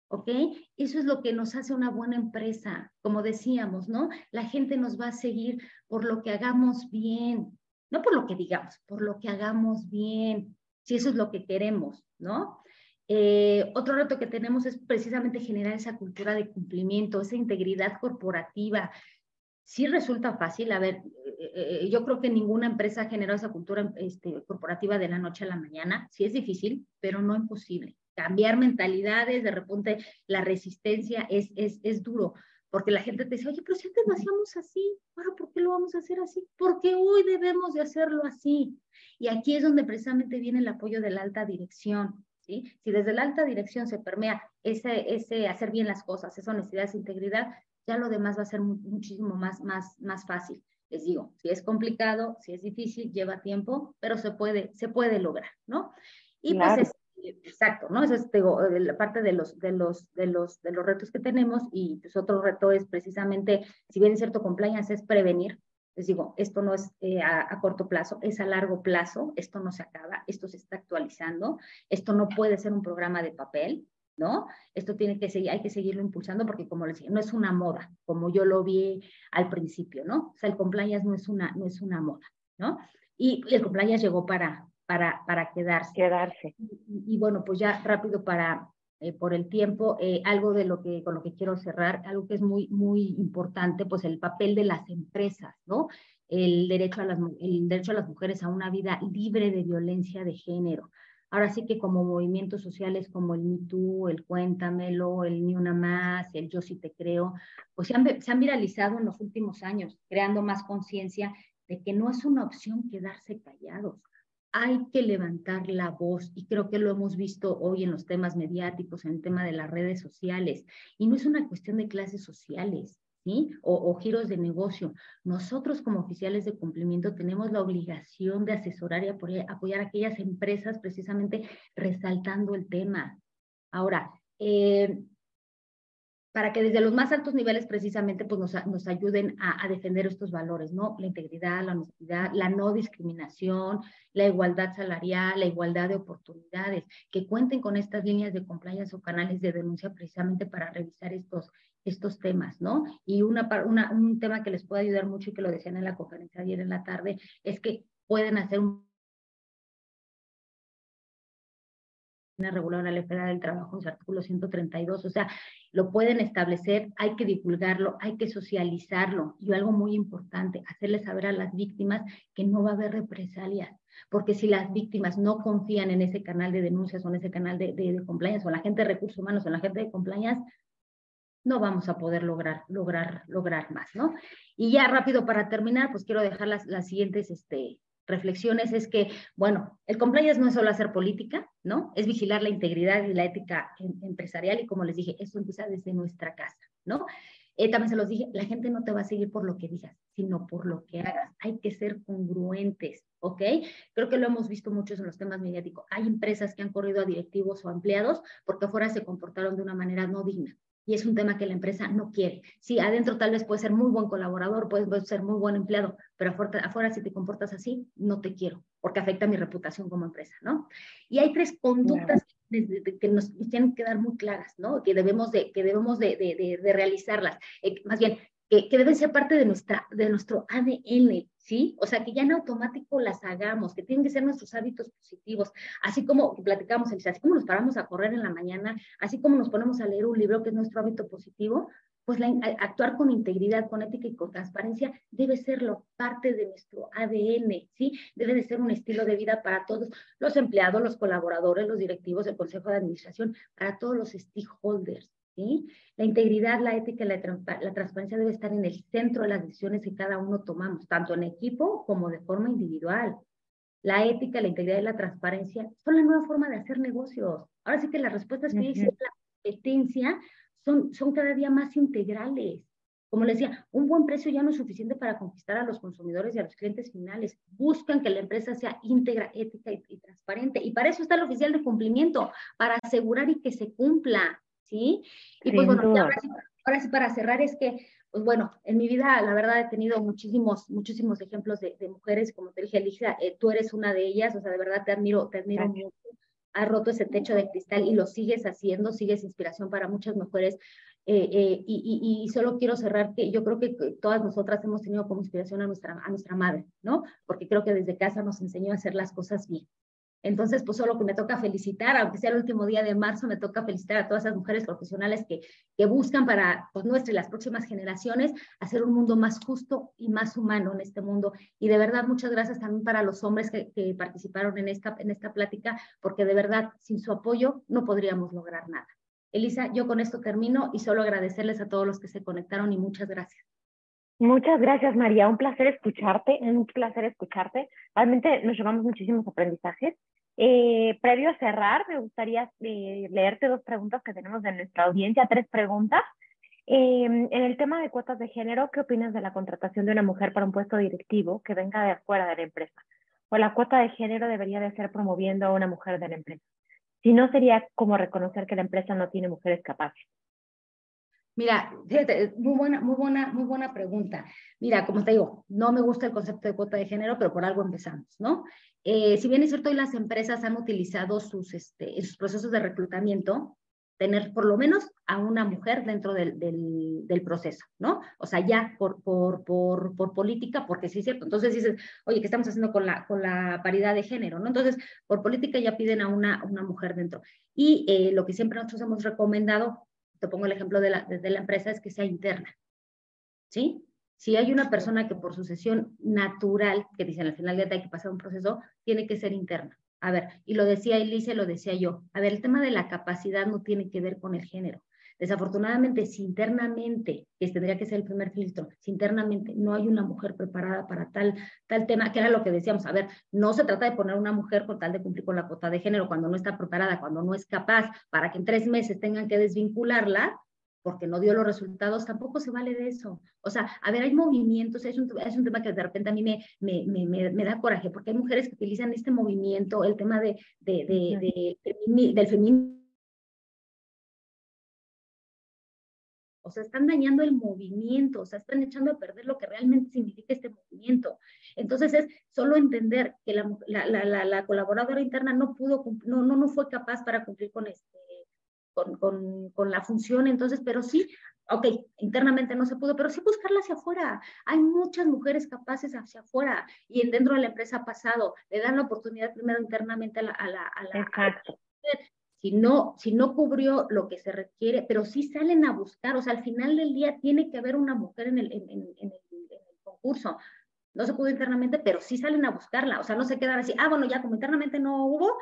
¿ok? Eso es lo que nos hace una buena empresa, como decíamos, ¿no? La gente nos va a seguir por lo que hagamos bien, no por lo que digamos, por lo que hagamos bien, si eso es lo que queremos, ¿no? Eh, otro reto que tenemos es precisamente generar esa cultura de cumplimiento, esa integridad corporativa. Sí resulta fácil, a ver, eh, eh, yo creo que ninguna empresa ha generado esa cultura este, corporativa de la noche a la mañana. Sí es difícil, pero no imposible. Cambiar mentalidades, de repente la resistencia es, es, es duro, porque la gente te dice, oye, pero si antes lo hacíamos así, ahora ¿por qué lo vamos a hacer así? Porque hoy debemos de hacerlo así. Y aquí es donde precisamente viene el apoyo de la alta dirección. ¿Sí? Si desde la alta dirección se permea ese, ese hacer bien las cosas, esa honestidad, esa integridad, ya lo demás va a ser muchísimo más, más, más fácil. Les digo, si es complicado, si es difícil, lleva tiempo, pero se puede, se puede lograr, ¿no? Y pues es, exacto, ¿no? Esa es digo, la parte de los, de, los, de, los, de los retos que tenemos y pues otro reto es precisamente, si bien es cierto, compliance es prevenir, les digo, esto no es eh, a, corto plazo, es a largo plazo, esto no se acaba, esto se está actualizando, esto no puede ser un programa de papel, ¿no? Esto tiene que seguir, hay que seguirlo impulsando porque como les decía, no es una moda, como yo lo vi al principio, ¿no? O sea, el compliance no es una, no es una moda, ¿no? Y el compliance llegó para, para, para quedarse. Quedarse. Y, y bueno, pues ya rápido para, eh, por el tiempo, eh, algo de lo que, con lo que quiero cerrar, algo que es muy, muy importante, pues el papel de las empresas, ¿no? El derecho, a las, el derecho a las mujeres a una vida libre de violencia de género. Ahora sí que como movimientos sociales como el Me Too, el Cuéntamelo, el Ni Una Más, el Yo Sí Te Creo, pues se han, se han viralizado en los últimos años, creando más conciencia de que no es una opción quedarse callados, hay que levantar la voz y creo que lo hemos visto hoy en los temas mediáticos, en el tema de las redes sociales. Y no es una cuestión de clases sociales, ¿sí? O, giros de negocio. Nosotros como oficiales de cumplimiento tenemos la obligación de asesorar y apoyar, apoyar a aquellas empresas precisamente resaltando el tema. Ahora, eh, para que desde los más altos niveles precisamente pues nos, nos ayuden a, defender estos valores, ¿no? La integridad, la honestidad, la no discriminación, la igualdad salarial, la igualdad de oportunidades, que cuenten con estas líneas de compliance o canales de denuncia precisamente para revisar estos, estos temas, ¿no? Y una, un tema que les puede ayudar mucho y que lo decían en la conferencia ayer en la tarde es que pueden hacer un regular la Ley Federal del Trabajo en su artículo 132, o sea, lo pueden establecer, hay que divulgarlo, hay que socializarlo y algo muy importante, hacerle saber a las víctimas que no va a haber represalias, porque si las víctimas no confían en ese canal de denuncias o en ese canal de, de, de compliance o en la gente de recursos humanos o en la gente de compliance, no vamos a poder lograr, lograr, lograr más, ¿no? Y ya rápido para terminar, pues quiero dejar las, las siguientes este, reflexiones es que, bueno, el compliance no es solo hacer política, ¿no? Es vigilar la integridad y la ética em, empresarial y como les dije, eso empieza desde nuestra casa, ¿no? Eh, también se los dije, la gente no te va a seguir por lo que digas, sino por lo que hagas. Hay que ser congruentes, ¿ok? Creo que lo hemos visto mucho en los temas mediáticos. Hay empresas que han corrido a directivos o empleados porque afuera se comportaron de una manera no digna y es un tema que la empresa no quiere. Sí, adentro tal vez puede ser muy buen colaborador, puede ser muy buen empleado, pero afuera, afuera, si te comportas así, no te quiero, porque afecta mi reputación como empresa, ¿no? Y hay tres conductas que, nos tienen que dar muy claras, ¿no? Que debemos de, que debemos de, de, de realizarlas. Eh, más bien, que, deben ser parte de, nuestra, de nuestro ADN, ¿sí? O sea, que ya en automático las hagamos, que tienen que ser nuestros hábitos positivos, así como platicamos, así como nos paramos a correr en la mañana, así como nos ponemos a leer un libro que es nuestro hábito positivo, pues actuar con integridad, con ética y con transparencia debe serlo parte de nuestro ADN, ¿sí? Debe de ser un estilo de vida para todos los empleados, los colaboradores, los directivos del Consejo de Administración, para todos los stakeholders, ¿sí? La integridad, la ética y la, la, transparencia debe estar en el centro de las decisiones que cada uno tomamos, tanto en equipo como de forma individual. La ética, la integridad y la transparencia son la nueva forma de hacer negocios. Ahora sí que las respuestas que dice la competencia son, son cada día más integrales. Como les decía, un buen precio ya no es suficiente para conquistar a los consumidores y a los clientes finales. Buscan que la empresa sea íntegra, ética y, y transparente. Y para eso está el oficial de cumplimiento, para asegurar y que se cumpla. ¿Sí? Y pues bueno, ahora sí, ahora sí, para cerrar es que, pues bueno, en mi vida la verdad he tenido muchísimos, muchísimos ejemplos de, de mujeres, como te dije, Alicia, eh, tú eres una de ellas, o sea, de verdad te admiro, te admiro mucho. Has roto ese techo de cristal y lo sigues haciendo, sigues inspiración para muchas mujeres. Eh, eh, y, y, y, solo quiero cerrar que yo creo que todas nosotras hemos tenido como inspiración a nuestra, a nuestra madre, ¿no? Porque creo que desde casa nos enseñó a hacer las cosas bien. Entonces, pues solo que me toca felicitar, aunque sea el último día de marzo, me toca felicitar a todas esas mujeres profesionales que, que buscan para pues, nuestra y las próximas generaciones hacer un mundo más justo y más humano en este mundo. Y de verdad, muchas gracias también para los hombres que, que participaron en esta, en esta plática, porque de verdad, sin su apoyo, no podríamos lograr nada. Elisa, yo con esto termino y solo agradecerles a todos los que se conectaron y muchas gracias. Muchas gracias, María. Un placer escucharte, un placer escucharte. Realmente nos llevamos muchísimos aprendizajes eh, previo a cerrar, me gustaría eh, leerte dos preguntas que tenemos de nuestra audiencia, tres preguntas. Eh, en el tema de cuotas de género, ¿qué opinas de la contratación de una mujer para un puesto directivo que venga de afuera de la empresa? ¿O la cuota de género debería de ser promoviendo a una mujer de la empresa? Si no, sería como reconocer que la empresa no tiene mujeres capaces. Mira, fíjate, muy buena, muy buena, muy buena pregunta. Mira, como te digo, no me gusta el concepto de cuota de género, pero por algo empezamos, ¿no? Eh, si bien es cierto, hoy las empresas han utilizado sus, este, sus procesos de reclutamiento, tener por lo menos a una mujer dentro del, del, del proceso, ¿no? O sea, ya por, por, por, por, política, porque sí es cierto. Entonces dices, oye, ¿qué estamos haciendo con la, con la paridad de género, no? Entonces, por política ya piden a una, una mujer dentro. Y eh, lo que siempre nosotros hemos recomendado, te pongo el ejemplo de la, de la empresa, es que sea interna, ¿sí? Si hay una persona que por sucesión natural, que dicen al final del día hay que pasar un proceso, tiene que ser interna. A ver, y lo decía Elise, lo decía yo. A ver, el tema de la capacidad no tiene que ver con el género. Desafortunadamente, si internamente, que tendría que ser el primer filtro, si internamente no hay una mujer preparada para tal, tal tema, que era lo que decíamos, a ver, no se trata de poner una mujer con tal de cumplir con la cuota de género cuando no está preparada, cuando no es capaz, para que en tres meses tengan que desvincularla, porque no dio los resultados, tampoco se vale de eso. O sea, a ver, hay movimientos, es un, es un tema que de repente a mí me, me, me, me, da coraje, porque hay mujeres que utilizan este movimiento, el tema de, de, de, de del feminismo. O sea, están dañando el movimiento, o sea, están echando a perder lo que realmente significa este movimiento. Entonces es solo entender que la, la, la, la colaboradora interna no pudo, no, no, no fue capaz para cumplir con este, con, con, con, la función, entonces, pero sí, ok, internamente no se pudo, pero sí buscarla hacia afuera. Hay muchas mujeres capaces hacia afuera y dentro de la empresa ha pasado, le dan la oportunidad primero internamente a la... A la, a la si no, si no cubrió lo que se requiere, pero sí salen a buscar, o sea, al final del día tiene que haber una mujer en el, en, el, concurso. No se pudo internamente, pero sí salen a buscarla, o sea, no se quedan así, ah, bueno, ya como internamente no hubo,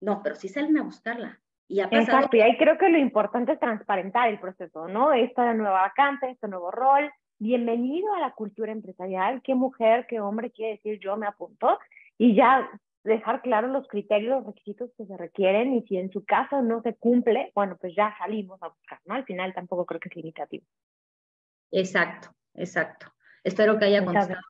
no, pero sí salen a buscarla. Y Exacto, y ahí creo que lo importante es transparentar el proceso, ¿no? Esta nueva vacante, este nuevo rol, bienvenido a la cultura empresarial, qué mujer, qué hombre quiere decir yo me apunto, y ya dejar claros los criterios, los requisitos que se requieren y si en su caso no se cumple, bueno, pues ya salimos a buscar, ¿no? Al final tampoco creo que es limitativo. Exacto, exacto. Espero que haya contestado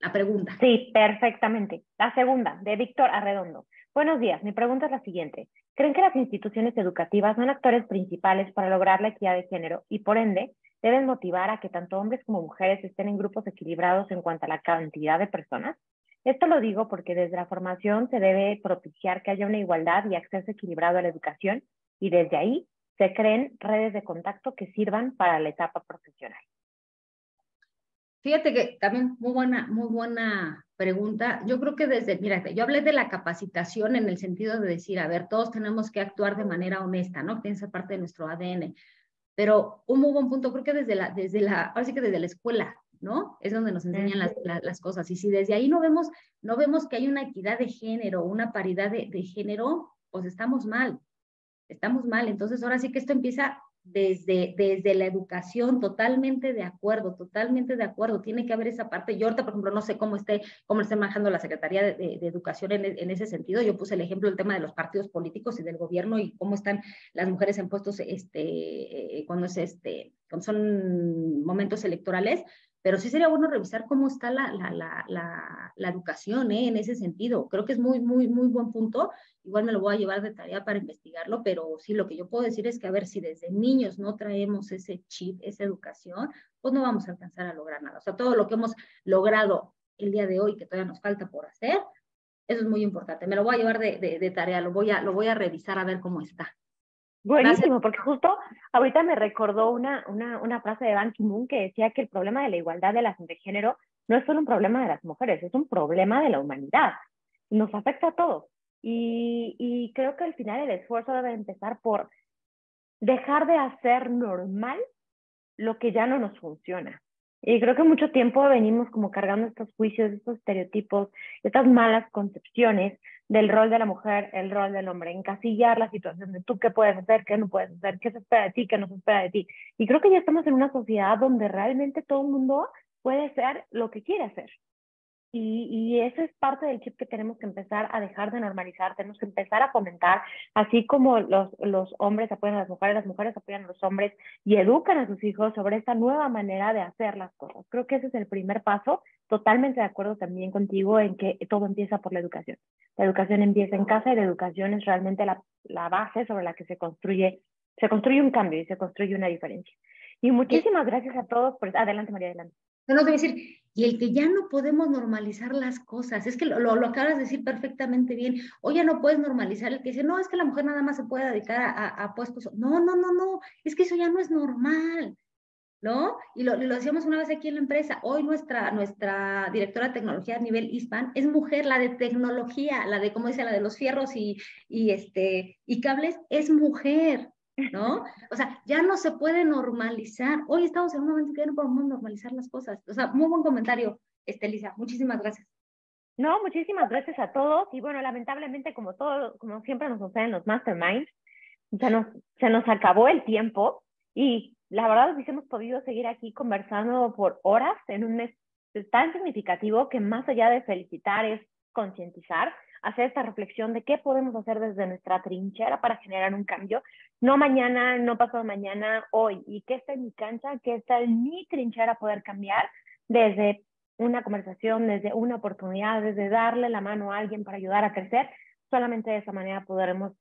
la pregunta. Sí, perfectamente. La segunda, de Víctor Arredondo. Buenos días, mi pregunta es la siguiente. ¿Creen que las instituciones educativas son actores principales para lograr la equidad de género y por ende deben motivar a que tanto hombres como mujeres estén en grupos equilibrados en cuanto a la cantidad de personas? Esto lo digo porque desde la formación se debe propiciar que haya una igualdad y acceso equilibrado a la educación y desde ahí se creen redes de contacto que sirvan para la etapa profesional. Fíjate que también muy buena, muy buena pregunta. Yo creo que desde, mira, yo hablé de la capacitación en el sentido de decir, a ver, todos tenemos que actuar de manera honesta, ¿no? Que esa parte de nuestro ADN. Pero un muy buen punto, creo que desde la, desde la, ahora sí que desde la escuela, ¿no? Es donde nos enseñan las, las, cosas. Y si desde ahí no vemos, no vemos que hay una equidad de género, una paridad de, de género, pues estamos mal, estamos mal. Entonces, ahora sí que esto empieza desde, desde la educación, totalmente de acuerdo, totalmente de acuerdo. Tiene que haber esa parte. Yo ahorita, por ejemplo, no sé cómo esté, cómo esté manejando la Secretaría de, de, Educación en, en, ese sentido. Yo puse el ejemplo del tema de los partidos políticos y del gobierno y cómo están las mujeres en puestos este, eh, cuando, es este, cuando son momentos electorales pero sí sería bueno revisar cómo está la, la, la, la, educación ¿eh? en ese sentido. Creo que es muy, muy, muy buen punto. Igual me lo voy a llevar de tarea para investigarlo, pero sí, lo que yo puedo decir es que a ver si desde niños no traemos ese chip, esa educación, pues no vamos a alcanzar a lograr nada. O sea, todo lo que hemos logrado el día de hoy, que todavía nos falta por hacer, eso es muy importante. Me lo voy a llevar de, de, de tarea, lo voy, a, lo voy a revisar a ver cómo está. Buenísimo, porque justo ahorita me recordó una, una, una frase de Ban Ki-moon que decía que el problema de la igualdad de las de género no es solo un problema de las mujeres, es un problema de la humanidad. Nos afecta a todos. Y, y creo que al final el esfuerzo debe empezar por dejar de hacer normal lo que ya no nos funciona. Y creo que mucho tiempo venimos como cargando estos juicios, estos estereotipos, estas malas concepciones del rol de la mujer, el rol del hombre, encasillar la situación de tú qué puedes hacer, qué no puedes hacer, qué se espera de ti, qué no se espera de ti. Y creo que ya estamos en una sociedad donde realmente todo el mundo puede ser lo que quiere hacer. Y, y eso es parte del chip que tenemos que empezar a dejar de normalizar, tenemos que empezar a fomentar, así como los, los hombres apoyan a las mujeres, las mujeres apoyan a los hombres y educan a sus hijos sobre esta nueva manera de hacer las cosas. Creo que ese es el primer paso, totalmente de acuerdo también contigo en que todo empieza por la educación. La educación empieza en casa y la educación es realmente la, la base sobre la que se construye, se construye un cambio y se construye una diferencia. Y muchísimas gracias a todos por... Adelante, María, adelante. No, no, decir, y el que ya no podemos normalizar las cosas, es que lo, acabas de decir perfectamente bien, o ya no puedes normalizar el que dice, no, es que la mujer nada más se puede dedicar a, puestos, no, no, no, no, es que eso ya no es normal, ¿no? Y lo, lo decíamos una vez aquí en la empresa, hoy nuestra, nuestra directora de tecnología a nivel ISPAN es mujer, la de tecnología, la de, como dice, la de los fierros y, y, este, y cables, es mujer, ¿no? O sea, ya no se puede normalizar. Hoy estamos en un momento que ya no podemos normalizar las cosas. O sea, muy buen comentario, Estelisa. Muchísimas gracias. No, muchísimas gracias a todos. Y bueno, lamentablemente, como todo, como siempre nos sucede en los masterminds, se nos, se nos acabó el tiempo y la verdad hubiésemos podido seguir aquí conversando por horas en un mes tan significativo que más allá de felicitar es concientizar hacer esta reflexión de qué podemos hacer desde nuestra trinchera para generar un cambio, no mañana, no pasado mañana, hoy, y qué está en mi cancha, qué está en mi trinchera poder cambiar desde una conversación, desde una oportunidad, desde darle la mano a alguien para ayudar a crecer, solamente de esa manera podremos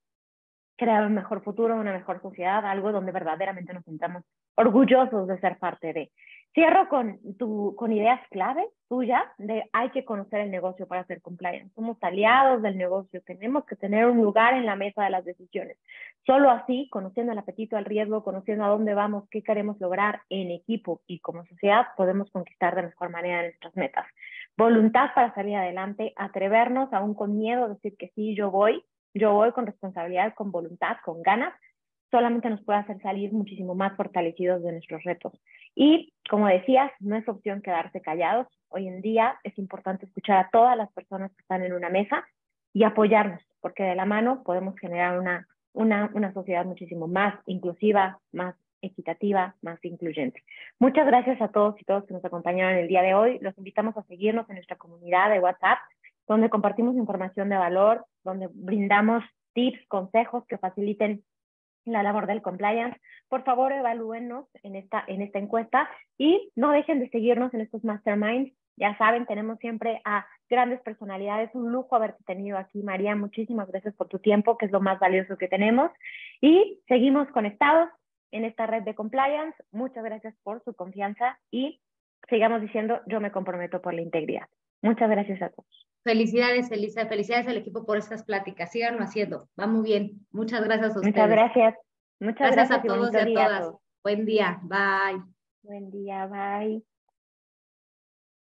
crear un mejor futuro, una mejor sociedad, algo donde verdaderamente nos sintamos orgullosos de ser parte de. Cierro con, tu, con ideas clave tuyas de hay que conocer el negocio para hacer compliance. Somos aliados del negocio, tenemos que tener un lugar en la mesa de las decisiones. Solo así, conociendo el apetito al riesgo, conociendo a dónde vamos, qué queremos lograr en equipo y como sociedad, podemos conquistar de mejor manera nuestras metas. Voluntad para salir adelante, atrevernos aún con miedo, decir que sí, yo voy, yo voy con responsabilidad, con voluntad, con ganas, solamente nos puede hacer salir muchísimo más fortalecidos de nuestros retos. Y como decías, no es opción quedarse callados. Hoy en día es importante escuchar a todas las personas que están en una mesa y apoyarnos, porque de la mano podemos generar una, una, una sociedad muchísimo más inclusiva, más equitativa, más incluyente. Muchas gracias a todos y todas que nos acompañaron el día de hoy. Los invitamos a seguirnos en nuestra comunidad de WhatsApp, donde compartimos información de valor, donde brindamos tips, consejos que faciliten la labor del compliance. Por favor, evalúennos en esta, en esta encuesta y no dejen de seguirnos en estos masterminds. Ya saben, tenemos siempre a grandes personalidades. Un lujo haberte tenido aquí, María. Muchísimas gracias por tu tiempo, que es lo más valioso que tenemos. Y seguimos conectados en esta red de compliance. Muchas gracias por su confianza y sigamos diciendo, yo me comprometo por la integridad. Muchas gracias a todos. Felicidades, Elisa. Felicidades al equipo por estas pláticas. Síganlo haciendo. Va muy bien. Muchas gracias a ustedes. Muchas gracias. Muchas gracias, a todos y a todas. Buen día. Bye. Buen día. Bye.